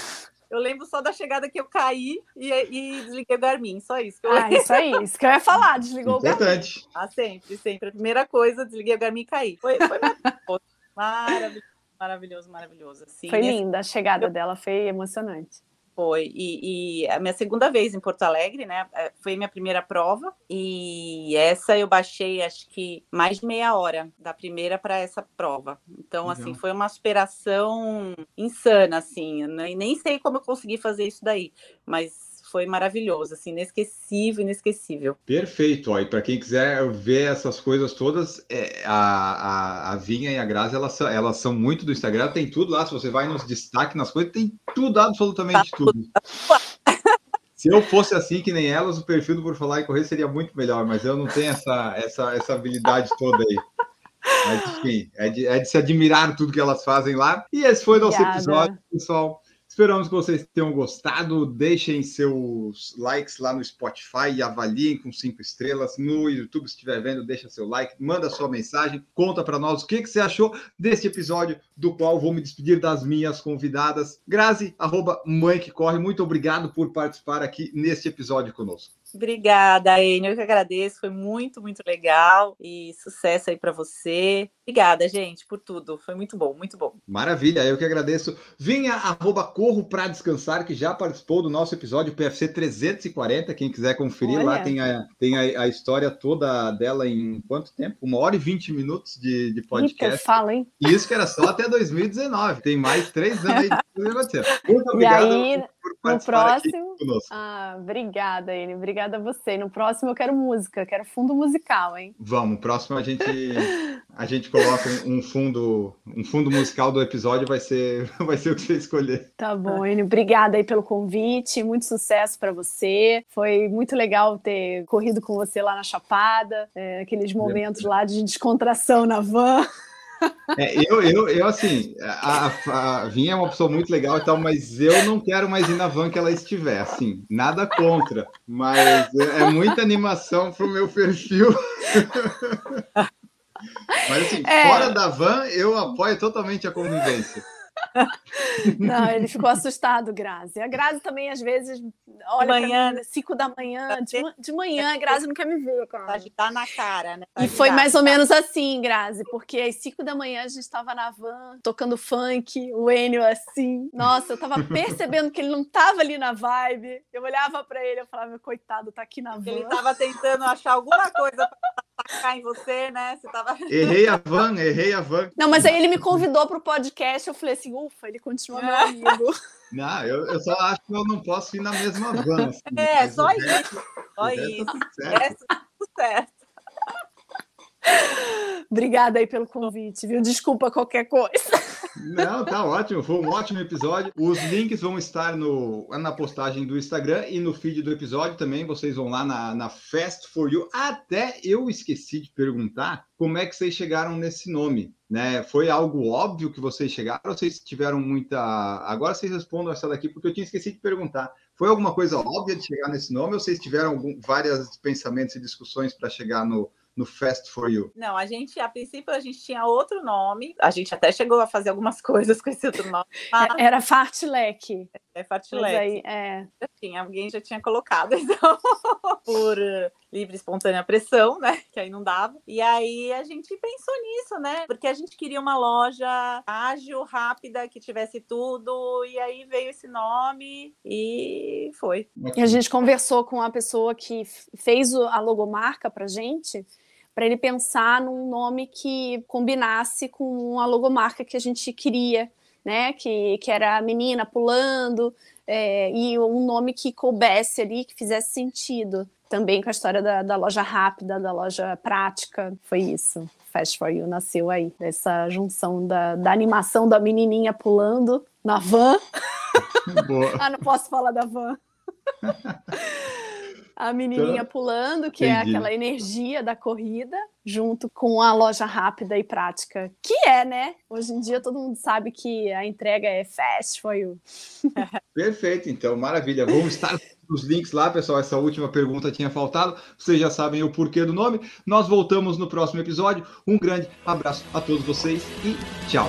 [SPEAKER 2] Eu lembro só da chegada que eu caí e, e desliguei o Garmin, só isso.
[SPEAKER 3] ah, isso aí, isso que eu ia falar, desligou
[SPEAKER 1] Importante.
[SPEAKER 3] o
[SPEAKER 2] Garmin. Ah, sempre, sempre. A primeira coisa, desliguei o Garmin e caí. Foi, foi maravilhoso maravilhoso, maravilhoso. Assim,
[SPEAKER 3] foi linda, a chegada eu... dela foi emocionante.
[SPEAKER 2] Foi, e, e, a minha segunda vez em Porto Alegre, né? É, foi minha primeira prova, e essa eu baixei acho que mais de meia hora da primeira para essa prova. Então, assim, foi uma superação insana, assim. Nem, nem sei como eu consegui fazer isso daí, mas foi maravilhoso, assim, inesquecível, inesquecível.
[SPEAKER 1] Perfeito, ó, e para quem quiser ver essas coisas todas, é, a, a, a Vinha e a Grazi, elas, elas são muito do Instagram, tem tudo lá, se você vai nos destaques, nas coisas, tem tudo, absolutamente tá tudo. Se eu fosse assim que nem elas, o perfil do Por Falar e Correr seria muito melhor, mas eu não tenho essa, essa, essa habilidade toda aí. Mas, enfim, é de, é de se admirar tudo que elas fazem lá. E esse foi o nosso Obrigada. episódio, pessoal. Esperamos que vocês tenham gostado. Deixem seus likes lá no Spotify e avaliem com cinco estrelas. No YouTube, se estiver vendo, deixa seu like, manda sua mensagem, conta para nós o que, que você achou desse episódio, do qual vou me despedir das minhas convidadas. Grazi, arroba Mãe que Corre, muito obrigado por participar aqui neste episódio conosco.
[SPEAKER 2] Obrigada, Enio. Eu que agradeço. Foi muito, muito legal. E sucesso aí para você. Obrigada, gente, por tudo. Foi muito bom, muito bom.
[SPEAKER 1] Maravilha, eu que agradeço. Vinha arroba Corro para Descansar, que já participou do nosso episódio PFC 340. Quem quiser conferir Olha. lá, tem, a, tem a, a, história toda dela em quanto tempo? Uma hora e vinte minutos de, de podcast.
[SPEAKER 3] fala, hein?
[SPEAKER 1] E isso que era só até 2019. Tem mais três anos aí
[SPEAKER 3] de Muito obrigado. E aí, no próximo. Ah, obrigada, Ele. Obrigada a você. No próximo eu quero música, quero fundo musical, hein?
[SPEAKER 1] Vamos, próximo a gente a gente coloca um fundo, um fundo musical do episódio, vai ser, vai ser o que você escolher.
[SPEAKER 3] Tá bom, Enio. Obrigada aí pelo convite, muito sucesso para você. Foi muito legal ter corrido com você lá na Chapada, é, aqueles momentos lá de descontração na van.
[SPEAKER 1] É, eu, eu, eu, assim, a, a Vinha é uma pessoa muito legal e tal, mas eu não quero mais ir na van que ela estiver, assim, nada contra, mas é, é muita animação pro meu perfil. Mas assim, é... fora da van, eu apoio totalmente a convivência.
[SPEAKER 3] Não, ele ficou assustado, Grazi. A Grazi também, às vezes, olha manhã, mim, 5 da manhã, de, de, manhã, a Grazi não quer me ver, cara.
[SPEAKER 2] Tá na cara, né?
[SPEAKER 3] e foi mais ou menos assim, Grazi, porque às 5 da manhã a gente estava na van, tocando funk, o Enio assim. Nossa, eu tava percebendo que ele não tava ali na vibe. Eu olhava para ele, eu falava, coitado, tá aqui na van.
[SPEAKER 2] Ele tava tentando achar alguma coisa pra atacar em você, né? Você tava...
[SPEAKER 1] Errei a van, errei a van.
[SPEAKER 3] Não, mas aí ele me convidou para o podcast, eu falei assim, ufa, ele continua meu amigo.
[SPEAKER 1] Não, eu, eu só acho que eu não posso ir na mesma van. Assim,
[SPEAKER 2] é, só isso. Só isso. É tudo certo.
[SPEAKER 3] Obrigada aí pelo convite, viu? Desculpa qualquer coisa.
[SPEAKER 1] Não, tá ótimo. Foi um ótimo episódio. Os links vão estar no, na postagem do Instagram e no feed do episódio também. Vocês vão lá na, na Fast for You. Até eu esqueci de perguntar como é que vocês chegaram nesse nome. Né? Foi algo óbvio que vocês chegaram ou vocês tiveram muita. Agora vocês respondam essa daqui, porque eu tinha esquecido de perguntar. Foi alguma coisa óbvia de chegar nesse nome ou vocês tiveram vários pensamentos e discussões para chegar no, no Fast for You?
[SPEAKER 2] Não, a gente, a princípio, a gente tinha outro nome. A gente até chegou a fazer algumas coisas com esse outro nome.
[SPEAKER 3] Mas... Era Fartlek.
[SPEAKER 2] É Fartlek. Aí,
[SPEAKER 3] é.
[SPEAKER 2] Tinha, alguém já tinha colocado, então, por uh, livre espontânea pressão, né? Que aí não dava. E aí a gente pensou nisso, né? Porque a gente queria uma loja ágil, rápida, que tivesse tudo. E aí veio esse nome e foi.
[SPEAKER 3] E a gente conversou com a pessoa que fez a logomarca pra gente para ele pensar num nome que combinasse com a logomarca que a gente queria, né? Que, que era a menina pulando, é, e um nome que coubesse ali, que fizesse sentido. Também com a história da, da loja rápida, da loja prática, foi isso. Fast for You nasceu aí, dessa junção da, da animação da menininha pulando na van. ah, não posso falar da van. a menininha então, pulando, que é entendi. é aquela energia da corrida, junto com a loja rápida e prática, que é, né? Hoje em dia todo mundo sabe que a entrega é fast for you.
[SPEAKER 1] Perfeito, então, maravilha. Vamos estar nos links lá, pessoal. Essa última pergunta tinha faltado. Vocês já sabem o porquê do nome. Nós voltamos no próximo episódio. Um grande abraço a todos vocês e tchau.